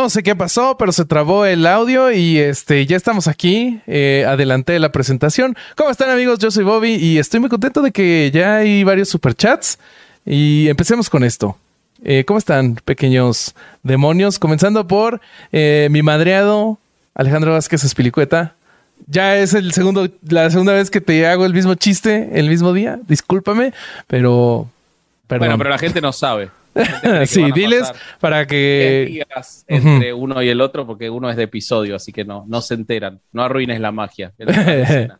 No sé qué pasó, pero se trabó el audio y este ya estamos aquí. Eh, adelanté la presentación. ¿Cómo están amigos? Yo soy Bobby y estoy muy contento de que ya hay varios superchats. Y empecemos con esto. Eh, ¿Cómo están, pequeños demonios? Comenzando por eh, mi madreado, Alejandro Vázquez Espilicueta. Ya es el segundo, la segunda vez que te hago el mismo chiste el mismo día. Discúlpame, pero. Perdón. Bueno, pero la gente no sabe. sí, diles para que. entre uno y el otro, porque uno es de episodio, así que no, no se enteran. No arruines la magia.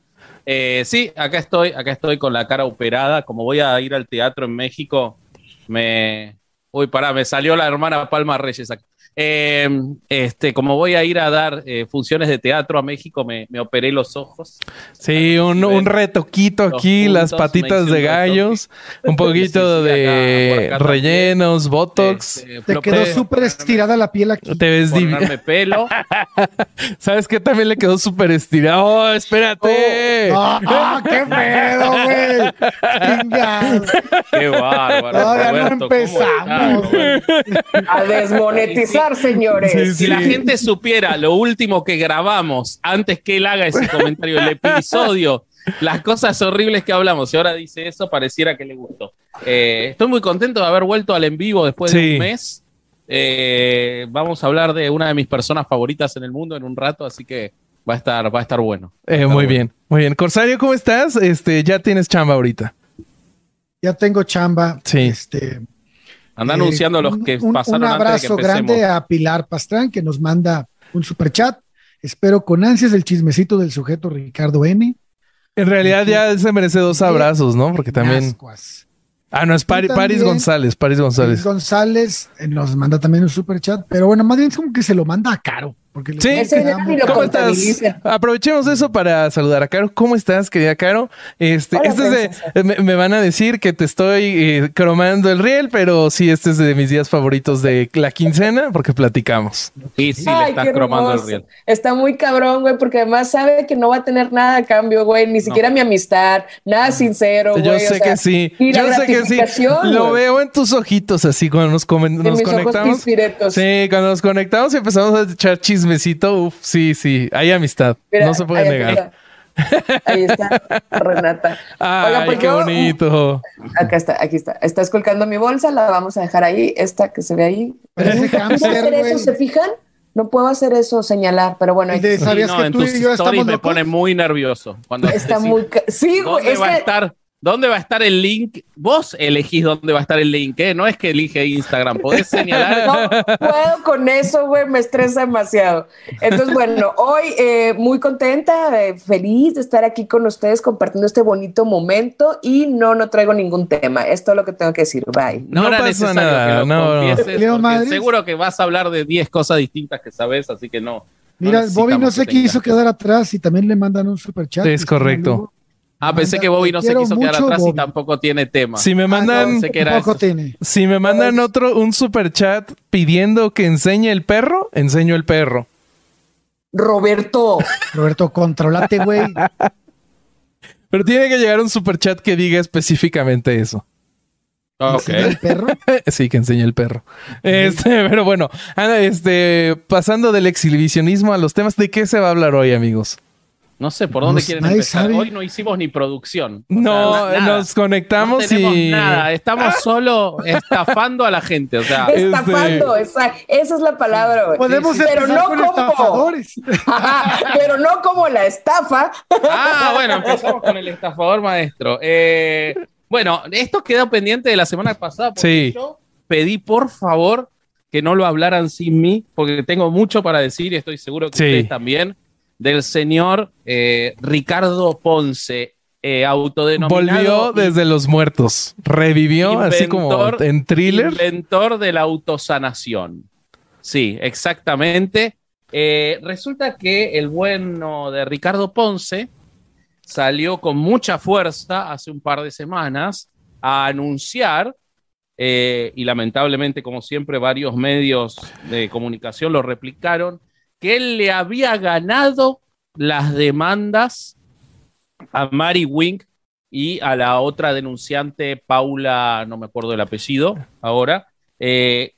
eh, sí, acá estoy, acá estoy con la cara operada. Como voy a ir al teatro en México, me. Uy, pará, me salió la hermana Palma Reyes aquí. Eh, este, como voy a ir a dar eh, funciones de teatro a México, me, operé los ojos. Sí, un, retoquito aquí, las patitas de gallos, un poquito de rellenos, botox. Este, te quedó súper estirada la piel aquí. Te ves divino. pelo. ¿Sabes qué? También le quedó súper estirado. Oh, espérate. Oh, ah, qué pedo, güey! ¡Qué bárbaro! Todavía no empezamos. a desmonetizar señores. si la gente supiera lo último que grabamos antes que él haga ese comentario, el episodio, las cosas horribles que hablamos, y ahora dice eso, pareciera que le gustó. Eh, estoy muy contento de haber vuelto al en vivo después de un mes. Eh, vamos a hablar de una de mis personas favoritas en el mundo en un rato, así que va a estar, va a estar bueno. Eh, muy bien, muy bien. Corsario, ¿cómo estás? Este, ya tienes chamba ahorita. Ya tengo chamba. Sí. Este, Anda anunciando los que pasaron. Un abrazo grande a Pilar Pastrán que nos manda un super chat. Espero con ansias el chismecito del sujeto Ricardo N. En realidad ya se merece dos abrazos, ¿no? Porque también. Ah, no, es Paris González, Paris González. Paris González eh, nos manda también un super chat, pero bueno, más bien es como que se lo manda a Caro. Porque sí, ¿cómo estás? Aprovechemos eso para saludar a Caro. ¿Cómo estás, querida Caro? Este, este es me, van a decir que te estoy eh, cromando el riel, pero sí, este es de mis días favoritos de la quincena porque platicamos. Y sí, le estás cromando el riel. Está muy cabrón, güey, porque además sabe que no va a tener nada a cambio, güey, ni siquiera mi amistad, nada sincero, Yo sé que sí. Yo sé que sí. Lo veo en tus ojitos así cuando nos, nos conectamos. Sí, cuando nos conectamos y empezamos a echar chistes chismecito, uff, sí, sí, hay amistad. no se puede negar. Ahí está Renata. Ay, pues qué bonito. Acá está, aquí está. Está escolcando mi bolsa, la vamos a dejar ahí, esta que se ve ahí. ¿No hacer eso? ¿Se fijan? No puedo hacer eso, señalar, pero bueno. ¿Sabías que tú y yo estamos me pone muy nervioso. Cuando está muy... Sí, güey. Es va a estar ¿Dónde va a estar el link? Vos elegís dónde va a estar el link, ¿eh? No es que elige Instagram, podés señalar. No puedo con eso, güey, me estresa demasiado. Entonces, bueno, hoy eh, muy contenta, eh, feliz de estar aquí con ustedes compartiendo este bonito momento y no, no traigo ningún tema. Es todo lo que tengo que decir. Bye. No, no pasa nada, no. seguro que vas a hablar de 10 cosas distintas que sabes, así que no. Mira, Bobby no sé qué hizo quedar atrás y también le mandan un super chat. Es correcto. Ah, pensé que Bobby no se quiso quedar atrás y tampoco tiene tema. Si me mandan, si me mandan otro, un super chat pidiendo que enseñe el perro, enseño el perro. Roberto. Roberto, controlate, güey. Pero tiene que llegar un super chat que diga específicamente eso. Ok. ¿El perro? sí, que enseñe el perro. Este, pero bueno, este, pasando del exhibicionismo a los temas, ¿de qué se va a hablar hoy, amigos? No sé por dónde quieren empezar. Hoy no hicimos ni producción. no, nos conectamos no tenemos y... nada. Estamos solo estafando a la gente. O sea, estafando, esa, esa es la palabra. Podemos pero no como estafadores. pero no como la estafa. ah, bueno, empezamos con el estafador maestro. Eh, bueno, esto quedó pendiente de la semana pasada porque yo pedí por favor que no lo hablaran sin mí, porque tengo mucho para decir y estoy seguro que ustedes también del señor eh, Ricardo Ponce, eh, autodenominado. Volvió desde los muertos, revivió así como en thriller. Inventor de la autosanación. Sí, exactamente. Eh, resulta que el bueno de Ricardo Ponce salió con mucha fuerza hace un par de semanas a anunciar, y lamentablemente, como siempre, varios medios de comunicación lo replicaron, que él le había ganado las demandas a Mary Wink y a la otra denunciante, Paula, no me acuerdo el apellido ahora, eh,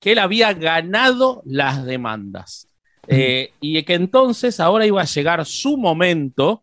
que él había ganado las demandas. Eh, y que entonces ahora iba a llegar su momento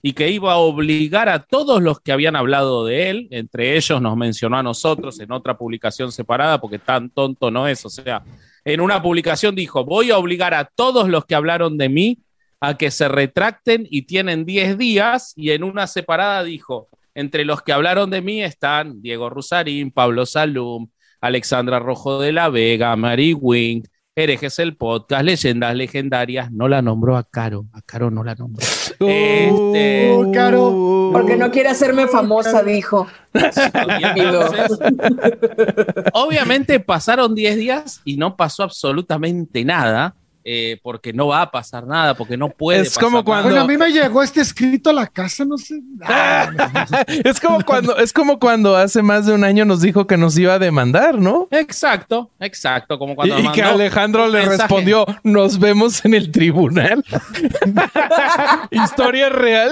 y que iba a obligar a todos los que habían hablado de él, entre ellos nos mencionó a nosotros en otra publicación separada, porque tan tonto no es, o sea, en una publicación dijo, voy a obligar a todos los que hablaron de mí a que se retracten y tienen 10 días, y en una separada dijo, entre los que hablaron de mí están Diego Rusarín, Pablo Salum, Alexandra Rojo de la Vega, Mary Wink, Herejes el podcast, leyendas legendarias. No la nombró a Caro. A Caro no la nombró. Uh, este, Caro. Porque no quiere hacerme famosa, dijo. obviamente pasaron 10 días y no pasó absolutamente nada. Eh, porque no va a pasar nada, porque no puede. Es como cuando. Bueno, a mí me llegó este escrito a la casa, no sé. es como cuando, es como cuando hace más de un año nos dijo que nos iba a demandar, ¿no? Exacto, exacto. Como cuando y, que Alejandro le respondió: Nos vemos en el tribunal. Historia real.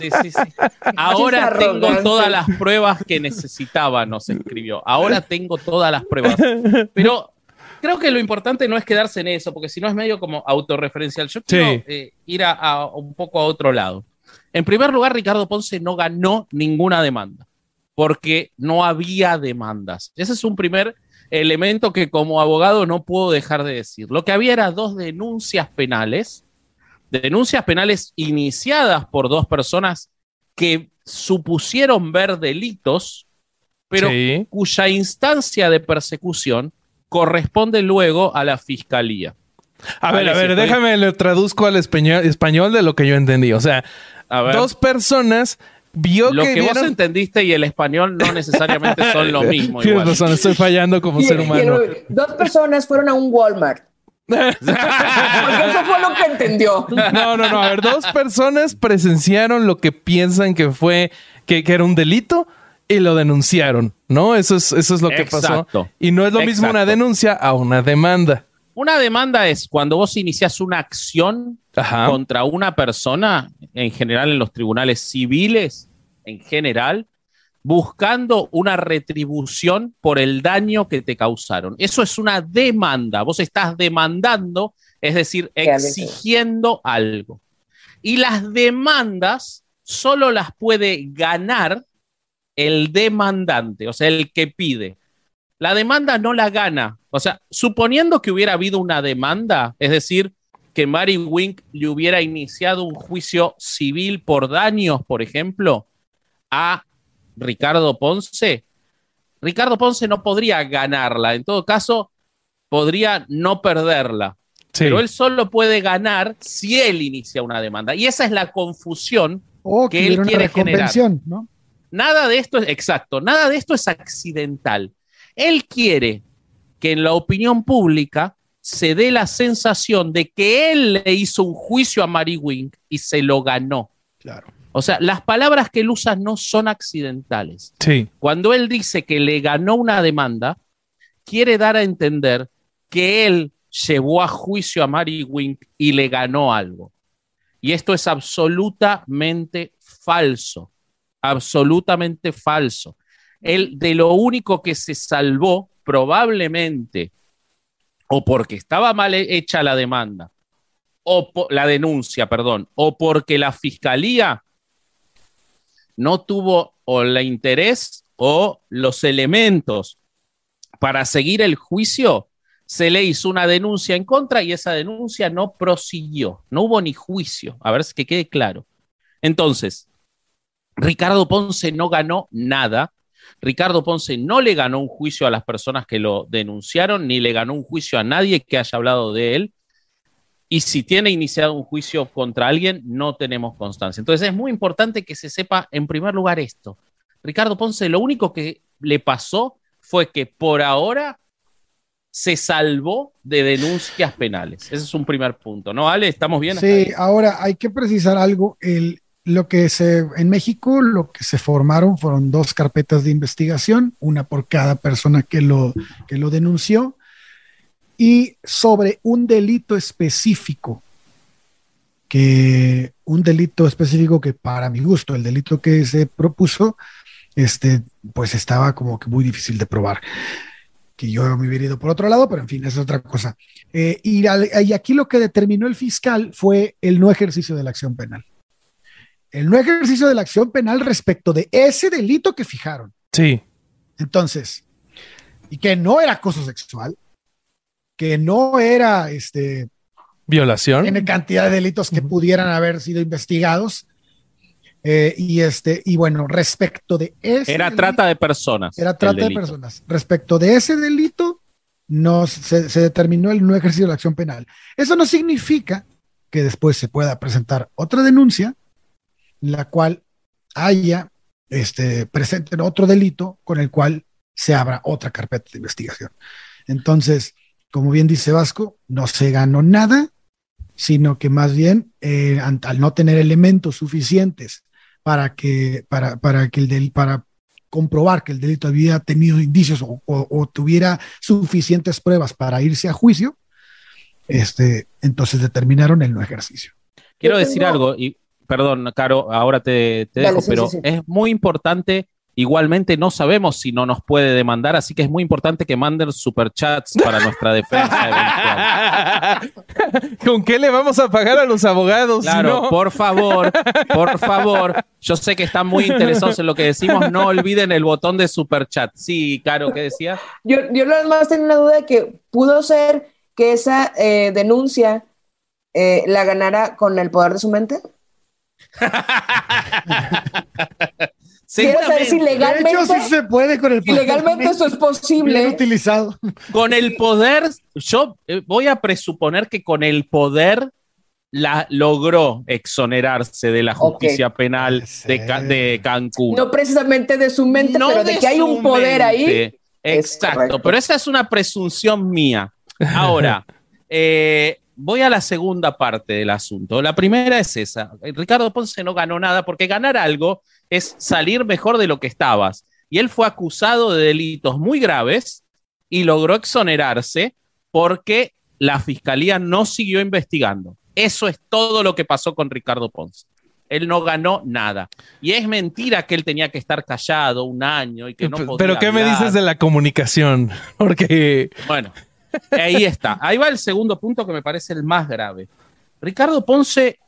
sí, sí, sí. Ahora tengo todas las pruebas que necesitaba, nos escribió. Ahora tengo todas las pruebas. Pero creo que lo importante no es quedarse en eso, porque si no es medio como autorreferencial. Yo quiero eh, ir a, un poco a otro lado. En primer lugar, Ricardo Ponce no ganó ninguna demanda, porque no había demandas. Ese es un primer elemento que como abogado no puedo dejar de decir. Lo que había era dos denuncias penales, denuncias penales iniciadas por dos personas que supusieron ver delitos, pero cuya instancia de persecución corresponde luego a la fiscalía. A ver, a ver, déjame le traduzco al español, de lo que yo entendí. O sea, dos personas vio lo que, vos entendiste y el español no necesariamente son lo mismo. Tienes razón, estoy fallando como ser humano. dos personas fueron a un Walmart. Porque eso fue lo que entendió. No, no, no. A ver, dos personas presenciaron lo que piensan que fue que, que era un delito y lo denunciaron, ¿no? Eso es, eso es lo que pasó. Y no es lo mismo una denuncia a una demanda. Una demanda es cuando vos inicias una acción contra una persona, en general en los tribunales civiles, en general, buscando una retribución por el daño que te causaron. Eso es una demanda. Vos estás demandando, es decir, exigiendo algo. Y las demandas solo las puede ganar el demandante, o sea, el que pide. La demanda no la gana. O sea, suponiendo que hubiera habido una demanda, es decir, que Mary Wink le hubiera iniciado un juicio civil por daños, por ejemplo, a Ricardo Ponce, Ricardo Ponce no podría ganarla. En todo caso, podría no perderla. Pero él solo puede ganar si él inicia una demanda. Y esa es la confusión que, él quiere generar. ¿no? Nada de esto es exacto, nada de esto es accidental. Él quiere que en la opinión pública se dé la sensación de que él le hizo un juicio a Mary Wink y se lo ganó. Claro. O sea, las palabras que él usa no son accidentales. Sí. Cuando él dice que le ganó una demanda, quiere dar a entender que él llevó a juicio a Mary Wink y le ganó algo. Y esto es absolutamente falso absolutamente falso. Él de lo único que se salvó probablemente o porque estaba mal hecha la demanda o la denuncia, perdón, o porque la fiscalía no tuvo o el interés o los elementos para seguir el juicio, se le hizo una denuncia en contra y esa denuncia no prosiguió, no hubo ni juicio, a ver si que quede claro. Entonces, Ricardo Ponce no ganó nada. Ricardo Ponce no le ganó un juicio a las personas que lo denunciaron, ni le ganó un juicio a nadie que haya hablado de él. Y si tiene iniciado un juicio contra alguien, no tenemos constancia. Entonces es muy importante que se sepa, en primer lugar, esto. Ricardo Ponce, lo único que le pasó fue que por ahora se salvó de denuncias penales. Ese es un primer punto, ¿no, Ale? ¿Estamos bien? Sí, ahora hay que precisar algo. El, lo que se, en México, lo que se formaron fueron dos carpetas de investigación, una por cada persona que lo, que lo denunció, y sobre un delito específico, que un delito específico que para mi gusto, el delito que se propuso, este, pues estaba como que muy difícil de probar. que yo me hubiera ido por otro lado, pero en fin, es otra cosa. Eh, y, y aquí lo que determinó el fiscal fue el no ejercicio de la acción penal. El no ejercicio de la acción penal respecto de ese delito que fijaron. Sí. Entonces, y que no era acoso sexual, que no era este violación. Tiene cantidad de delitos que pudieran haber sido investigados. Eh, y este, y bueno, respecto de ese. Era trata de personas. Era trata de personas. Respecto de ese delito, no se, determinó el no ejercicio de la acción penal. Eso no significa que después se pueda presentar otra denuncia, la cual haya este, presente otro delito con el cual se abra otra carpeta de investigación. Entonces, como bien dice Vasco, no se ganó nada, sino que más bien eh, al no tener elementos suficientes para que, para, para que el del, para comprobar que el delito había tenido indicios o, tuviera suficientes pruebas para irse a juicio, este, entonces determinaron el no ejercicio. Quiero decir algo, y perdón, Caro, ahora te, dejo, pero es muy importante Igualmente no sabemos si no nos puede demandar, así que es muy importante que manden superchats para nuestra defensa ¿Con qué le vamos a pagar a los abogados? Claro, por favor, por favor. Yo sé que están muy interesados en lo que decimos. No olviden el botón de superchat. Sí, Caro, ¿qué decías? Yo, yo nada más tengo una duda de que pudo ser que esa eh, denuncia eh, la ganara con el poder de su mente. Quiero saber si legalmente. De hecho, sí se puede con el poder. legalmente eso es posible. utilizado. Con el poder, yo eh, voy a presuponer que con el poder la logró exonerarse de la justicia penal de, Cancún. No precisamente de su mente, pero de, que hay un poder ahí. Exacto, pero esa es una presunción mía. Ahora, eh, voy a la segunda parte del asunto. La primera es esa. Ricardo Ponce no ganó nada porque ganar algo es salir mejor de lo que estabas. Y él fue acusado de delitos muy graves y logró exonerarse porque la fiscalía no siguió investigando. Eso es todo lo que pasó con Ricardo Ponce. Él no ganó nada. Y es mentira que él tenía que estar callado un año y que no podía Pero ¿qué me dices de la comunicación? Porque... Bueno, ahí está. Ahí va el segundo punto que me parece el más grave. Ricardo Ponce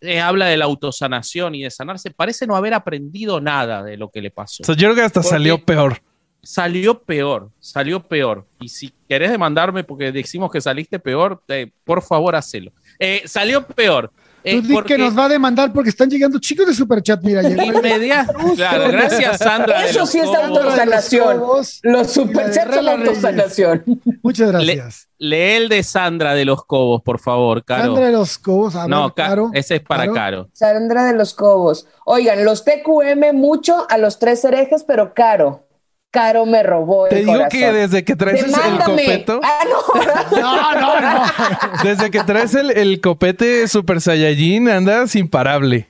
eh, habla de la autosanación y de sanarse, parece no haber aprendido nada de lo que le pasó. yo creo que hasta salió peor. Salió peor, salió peor. Y si querés demandarme porque decimos que saliste peor, eh, por favor, hacelo. Eh, salió peor. Tú di que nos va a demandar porque están llegando chicos de Superchat. Mira, Claro, gracias, Sandra. Eso sí es autosanación. Los Superchats son autosanación. Muchas gracias. lee el de Sandra de los Cobos, por favor, Caro. Sandra de los Cobos. no, Caro. Ese es para Caro. Sandra de los Cobos. Oigan, los TQM mucho a los tres herejes, pero caro. Caro me robó el Te digo que desde que traes el copeto. Ah, no. no, no, no. Desde que traes el, copete Super Saiyajin, andas imparable.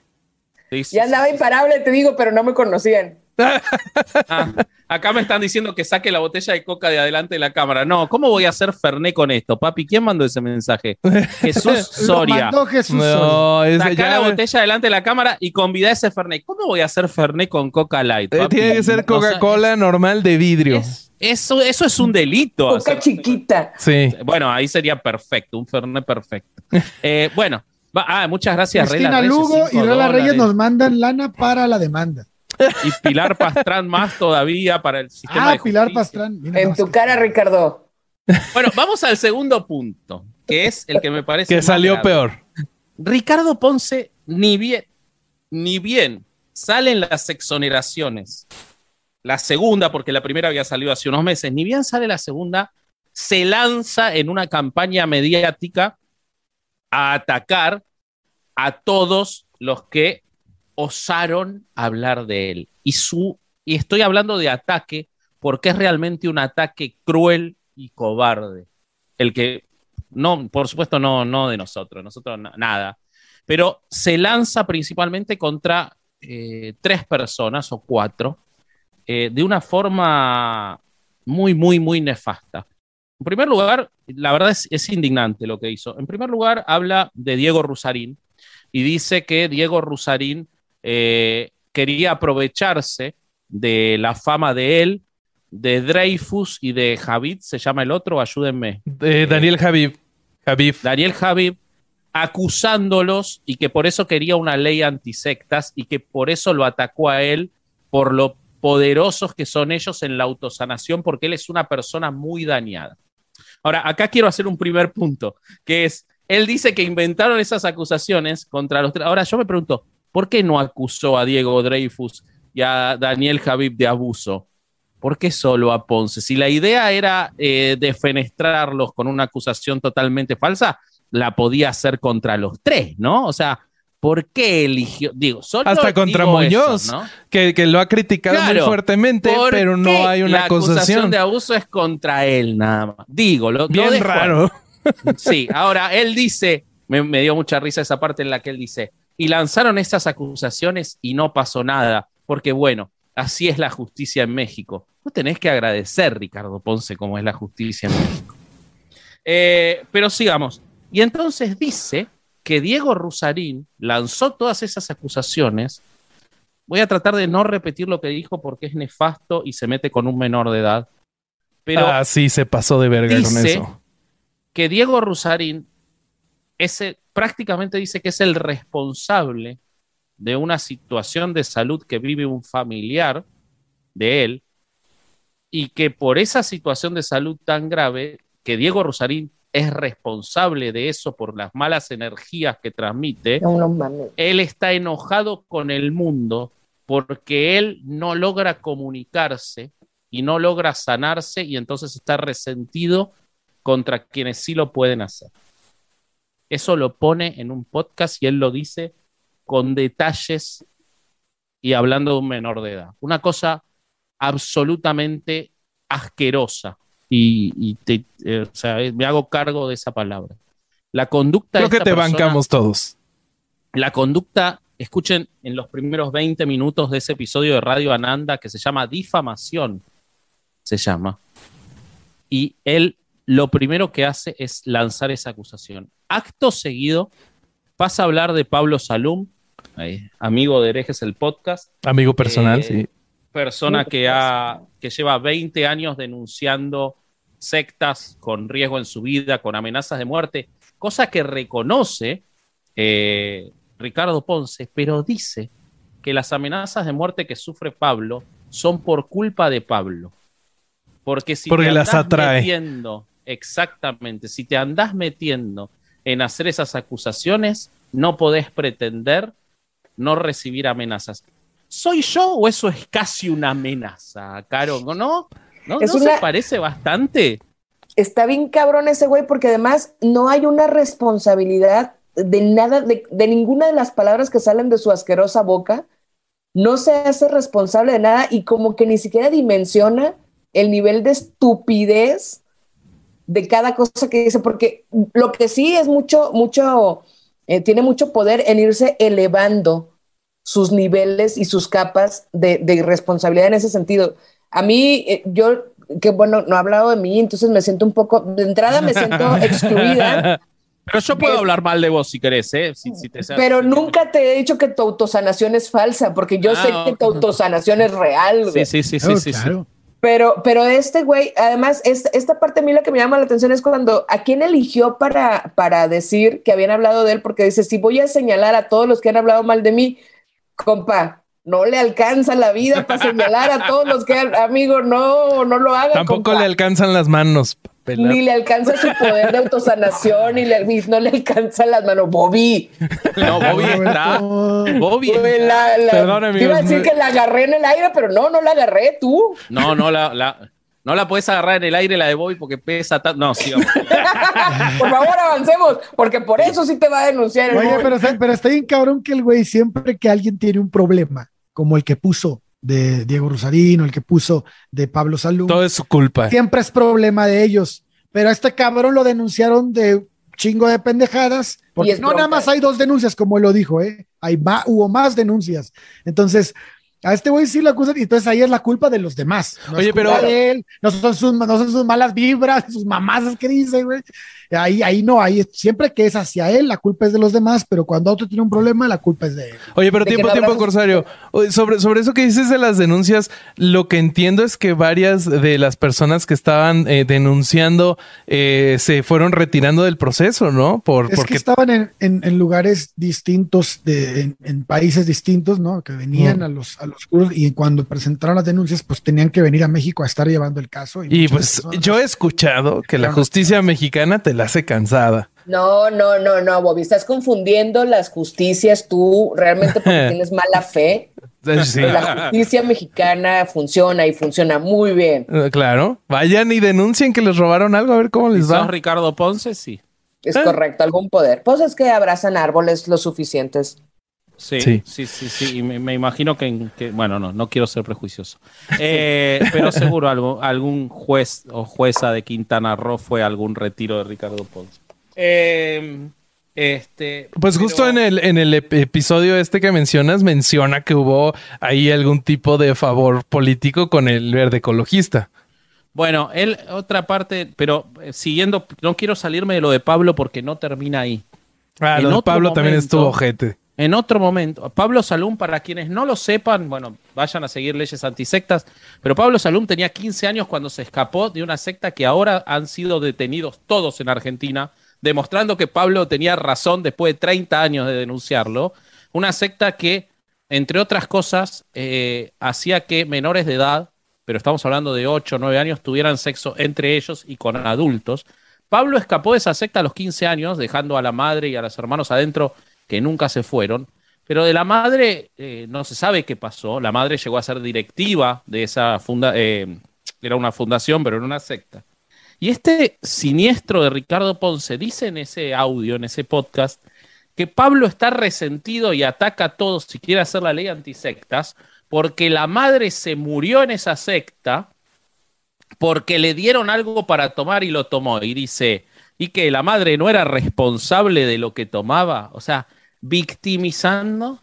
Ya andaba imparable, te digo, pero no me conocían. Ah, acá me están diciendo que saque la botella de coca de adelante de la cámara. No, ¿cómo voy a hacer Ferné con esto, papi? ¿Quién mandó ese mensaje? Jesús Soria. mandó Jesús no, Saca la botella delante de la cámara y convida ese Ferné. ¿Cómo voy a hacer Ferné con Coca Light? Eh, tiene que ser Coca-Cola normal de vidrio. eso, eso es un delito. Coca chiquita. Sí. Bueno, ahí sería perfecto, un Ferné perfecto. Eh, bueno, ah, muchas gracias, Cristina Lugo y Rela Reyes nos mandan lana para la demanda. Y Pilar Pastrán más todavía para el sistema ah, Pilar Pastrán. en tu cara, Ricardo. Bueno, vamos al segundo punto, que es el que me parece. Que salió peor. Ricardo Ponce, ni bien, ni bien salen las exoneraciones. La segunda, porque la primera había salido hace unos meses, ni bien sale la segunda, se lanza en una campaña mediática a atacar a todos los que osaron hablar de él. Y, su, y estoy hablando de ataque porque es realmente un ataque cruel y cobarde. El que, no, por supuesto, no, no de nosotros, nosotros nada, pero se lanza principalmente contra eh, tres personas o cuatro eh, de una forma muy, muy, muy nefasta. En primer lugar, la verdad es, es, indignante lo que hizo. En primer lugar, habla de Diego Rusarín y dice que Diego Rusarín eh, quería aprovecharse de la fama de él de Dreyfus y de Javid, se llama el otro, ayúdenme. Eh, Daniel Javib. Javif. Daniel Javib acusándolos y que por eso quería una ley antisectas y que por eso lo atacó a él por lo poderosos que son ellos en la autosanación, porque él es una persona muy dañada. Ahora, acá quiero hacer un primer punto, que es, él dice que inventaron esas acusaciones contra los... Ahora yo me pregunto, ¿por qué no acusó a Diego Dreyfus y a Daniel Javib de abuso? ¿Por qué solo a Ponce? Si la idea era eh, defenestrarlos con una acusación totalmente falsa, la podía hacer contra los tres, ¿no? O sea, ¿por qué eligió? Digo, solo Hasta contra digo Muñoz, eso, ¿no? que, que lo ha criticado muy fuertemente, ¿por pero no hay una la acusación acusación. de abuso es contra él nada más. Digo, lo, Bien raro. Sí, ahora él dice, me, me dio mucha risa esa parte en la que él dice, y lanzaron estas acusaciones y no pasó nada, porque bueno, así es la justicia en México. No tenés que agradecer, Ricardo Ponce, cómo es la justicia en México. Eh, pero sigamos. Y entonces dice que Diego Rusarín lanzó todas esas acusaciones. Voy a tratar de no repetir lo que dijo porque es nefasto y se mete con un menor de edad. Pero ah, sí, se pasó de verga con dice eso. que Diego Rusarín ese, prácticamente dice que es el responsable de una situación de salud que vive un familiar de él y que por esa situación de salud tan grave, que Diego Rusarín es responsable de eso por las malas energías que transmite, No, no mames. él está enojado con el mundo porque él no logra comunicarse y no logra sanarse y entonces está resentido contra quienes sí lo pueden hacer. Eso lo pone en un podcast y él lo dice con detalles y hablando de un menor de edad. Una cosa absolutamente asquerosa y, y te- eh, o sea, me hago cargo de esa palabra. La conducta Creo de que te persona- bancamos todos. la conducta, escuchen en los primeros 20 minutos de ese episodio de Radio Ananda que se llama Difamación, se llama. Y él lo primero que hace es lanzar esa acusación. Acto seguido pasa a hablar de Pablo Salum, eh, amigo de Herejes el podcast, Amigo personal, Eh, sí. persona que, ha, que lleva 20 años denunciando sectas con riesgo en su vida, con amenazas de muerte, cosa que reconoce eh, Ricardo Ponce, pero dice que las amenazas de muerte que sufre Pablo son por culpa de Pablo. Porque si Porque te las andás atrae. metiendo, exactamente, si te andás metiendo en hacer esas acusaciones, no podés pretender no recibir amenazas. ¿Soy yo o eso es casi una amenaza, Caro? ¿No? ¿No, ¿No Es se parece bastante? Está bien cabrón ese güey porque además no hay una responsabilidad de nada, de, de ninguna de las palabras que salen de su asquerosa boca. No se hace responsable de nada y como que ni siquiera dimensiona el nivel de estupidez de cada cosa que dice, porque lo que sí es mucho, mucho, eh, tiene mucho poder en irse elevando sus niveles y sus capas de, de irresponsabilidad en ese sentido. A mí, eh, yo, que bueno, no he hablado de mí, entonces me siento un poco, de entrada me siento excluida, Pero yo puedo Es- hablar mal de vos si querés, ¿eh? Si, si te pero nunca te he dicho que tu autosanación es falsa, porque yo Ah, sé que ok. tu autosanación es real. güey. Sí, sí, sí, sí, Claro, sí, sí. Pero, pero este güey, además, esta, esta parte a mí lo que me llama la atención es cuando a quién eligió para, para decir que habían hablado de él, porque dice, si voy a señalar a todos los que han hablado mal de mí, compa, no le alcanza la vida para señalar a todos los que han, amigo, no, no lo haga. Tampoco compa. le alcanzan las manos. Pelar. Ni le alcanza su poder de autosanación, ni le, no le alcanza las manos. Bobby. No, Bobby está. Bobby la- la- Perdón, amigos, Iba a decir que la agarré en el aire, pero no, no la agarré tú. No, no la, la- no la puedes agarrar en el aire la de Bobby porque pesa tanto. No, sigamos. Por favor, avancemos, porque por eso sí te va a denunciar. el Oye, pero, pero está bien cabrón que el güey siempre que alguien tiene un problema, como el que puso de Diego Rosarino, el que puso de Pablo Salum, Todo es su culpa. siempre es problema de ellos. Pero a este cabrón lo denunciaron de chingo de pendejadas, porque no bronca. nada más hay dos denuncias, como él lo dijo, ¿eh? Hay ma- hubo más denuncias. Entonces, A este güey sí lo acusan y entonces ahí es la culpa de los demás. No Oye, es culpa pero- de él, no son sus, no son sus malas vibras, sus mamás que dice, güey. Ahí, ahí no, ahí siempre que es hacia él, la culpa es de los demás, pero cuando otro tiene un problema, la culpa es de él. Oye, pero que tiempo, no tiempo, Corsario. Sobre, sobre eso que dices de las denuncias, lo que entiendo es que varias de las personas que estaban eh, denunciando eh, se fueron retirando del proceso, ¿no? Por, Es que porque estaban en, en- en lugares distintos, de, en, en países distintos, ¿no? Que venían Mm. a los a los cursos y cuando presentaron las denuncias, pues tenían que venir a México a estar llevando el caso. Y muchas pues yo he escuchado que la justicia mexicana te la hace cansada. No, no, no, no, Bobby, estás confundiendo las justicias tú realmente porque tienes mala fe. Eh, Sí, La justicia mexicana funciona y funciona muy bien. eh, claro. Vayan y denuncien que les robaron algo, a ver cómo les va. Ricardo Ponce, sí. Es Ah. correcto, algún poder. Pues es que abrazan árboles lo suficientes. Sí, Sí. sí, sí, sí. Y me, me imagino que, que- bueno, no, no quiero ser prejuicioso. Eh, pero seguro algo, algún juez o jueza de Quintana Roo fue a algún retiro de Ricardo Ponce. Eh, este, Pues pero- justo en el, en el ep- episodio este que mencionas, menciona que hubo ahí algún tipo de favor político con el verde ecologista. Bueno, él, otra parte, pero eh, siguiendo, no quiero salirme de lo de Pablo porque no termina ahí. Ah, En lo de otro Pablo también estuvo ojete. En otro momento, Pablo Salum, para quienes no lo sepan, bueno, vayan a seguir leyes antisectas, pero Pablo Salum tenía 15 años cuando se escapó de una secta que ahora han sido detenidos todos en Argentina, demostrando que Pablo tenía razón después de 30 años de denunciarlo. Una secta que, entre otras cosas, eh, hacía que menores de edad, pero estamos hablando de 8 o 9 años, tuvieran sexo entre ellos y con adultos. Pablo escapó de esa secta a los 15 años, dejando a la madre y a los hermanos adentro que nunca se fueron. Pero de la madre eh, no se sabe qué pasó. La madre llegó a ser directiva de esa funda eh, era una fundación, pero era una secta. Y este siniestro de Ricardo Ponce dice en ese audio, en ese podcast, que Pablo está resentido y ataca a todos si quiere hacer la ley antisectas, porque la madre se murió en esa secta, porque le dieron algo para tomar y lo tomó. Y dice, y que la madre no era responsable de lo que tomaba, o sea, victimizando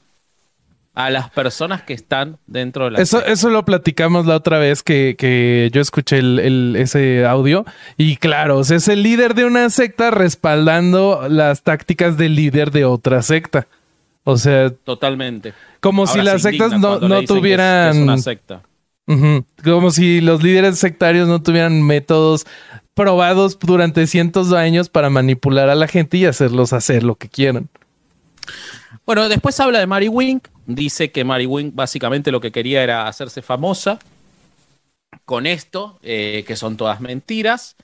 a las personas que están dentro de la Eso, eso lo platicamos la otra vez que, que yo escuché el- el- ese audio. Y claro, o sea, es el líder de una secta respaldando las tácticas del líder de otra secta. O sea, Totalmente. como si las se sectas no, no le dicen que es- que tuvieran... es una secta. Como si los líderes sectarios no tuvieran métodos probados durante cientos de años para manipular a la gente y hacerlos hacer lo que quieran. Bueno, después habla de Mary Wink. Dice que Mary Wink básicamente lo que quería era hacerse famosa con esto, eh, que son todas mentiras.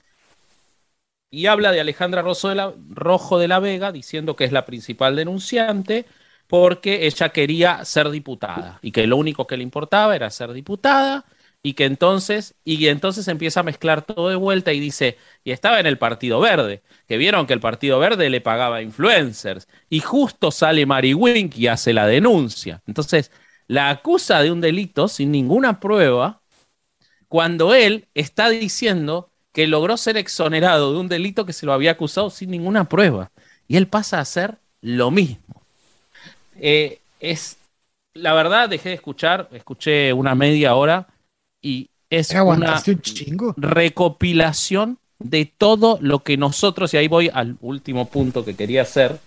Y habla de Alejandra Rosso de la- Rojo de la Vega, diciendo que es la principal denunciante porque ella quería ser diputada y que lo único que le importaba era ser diputada y que entonces y entonces empieza a mezclar todo de vuelta y dice y estaba en el Partido Verde que vieron que el Partido Verde le pagaba influencers y justo sale Mary Wink y hace la denuncia. Entonces la acusa de un delito sin ninguna prueba cuando él está diciendo que logró ser exonerado de un delito que se lo había acusado sin ninguna prueba. Y él pasa a hacer lo mismo. Eh, es la verdad dejé de escuchar escuché una media hora y es una un recopilación de todo lo que nosotros, y ahí voy al último punto que quería hacer,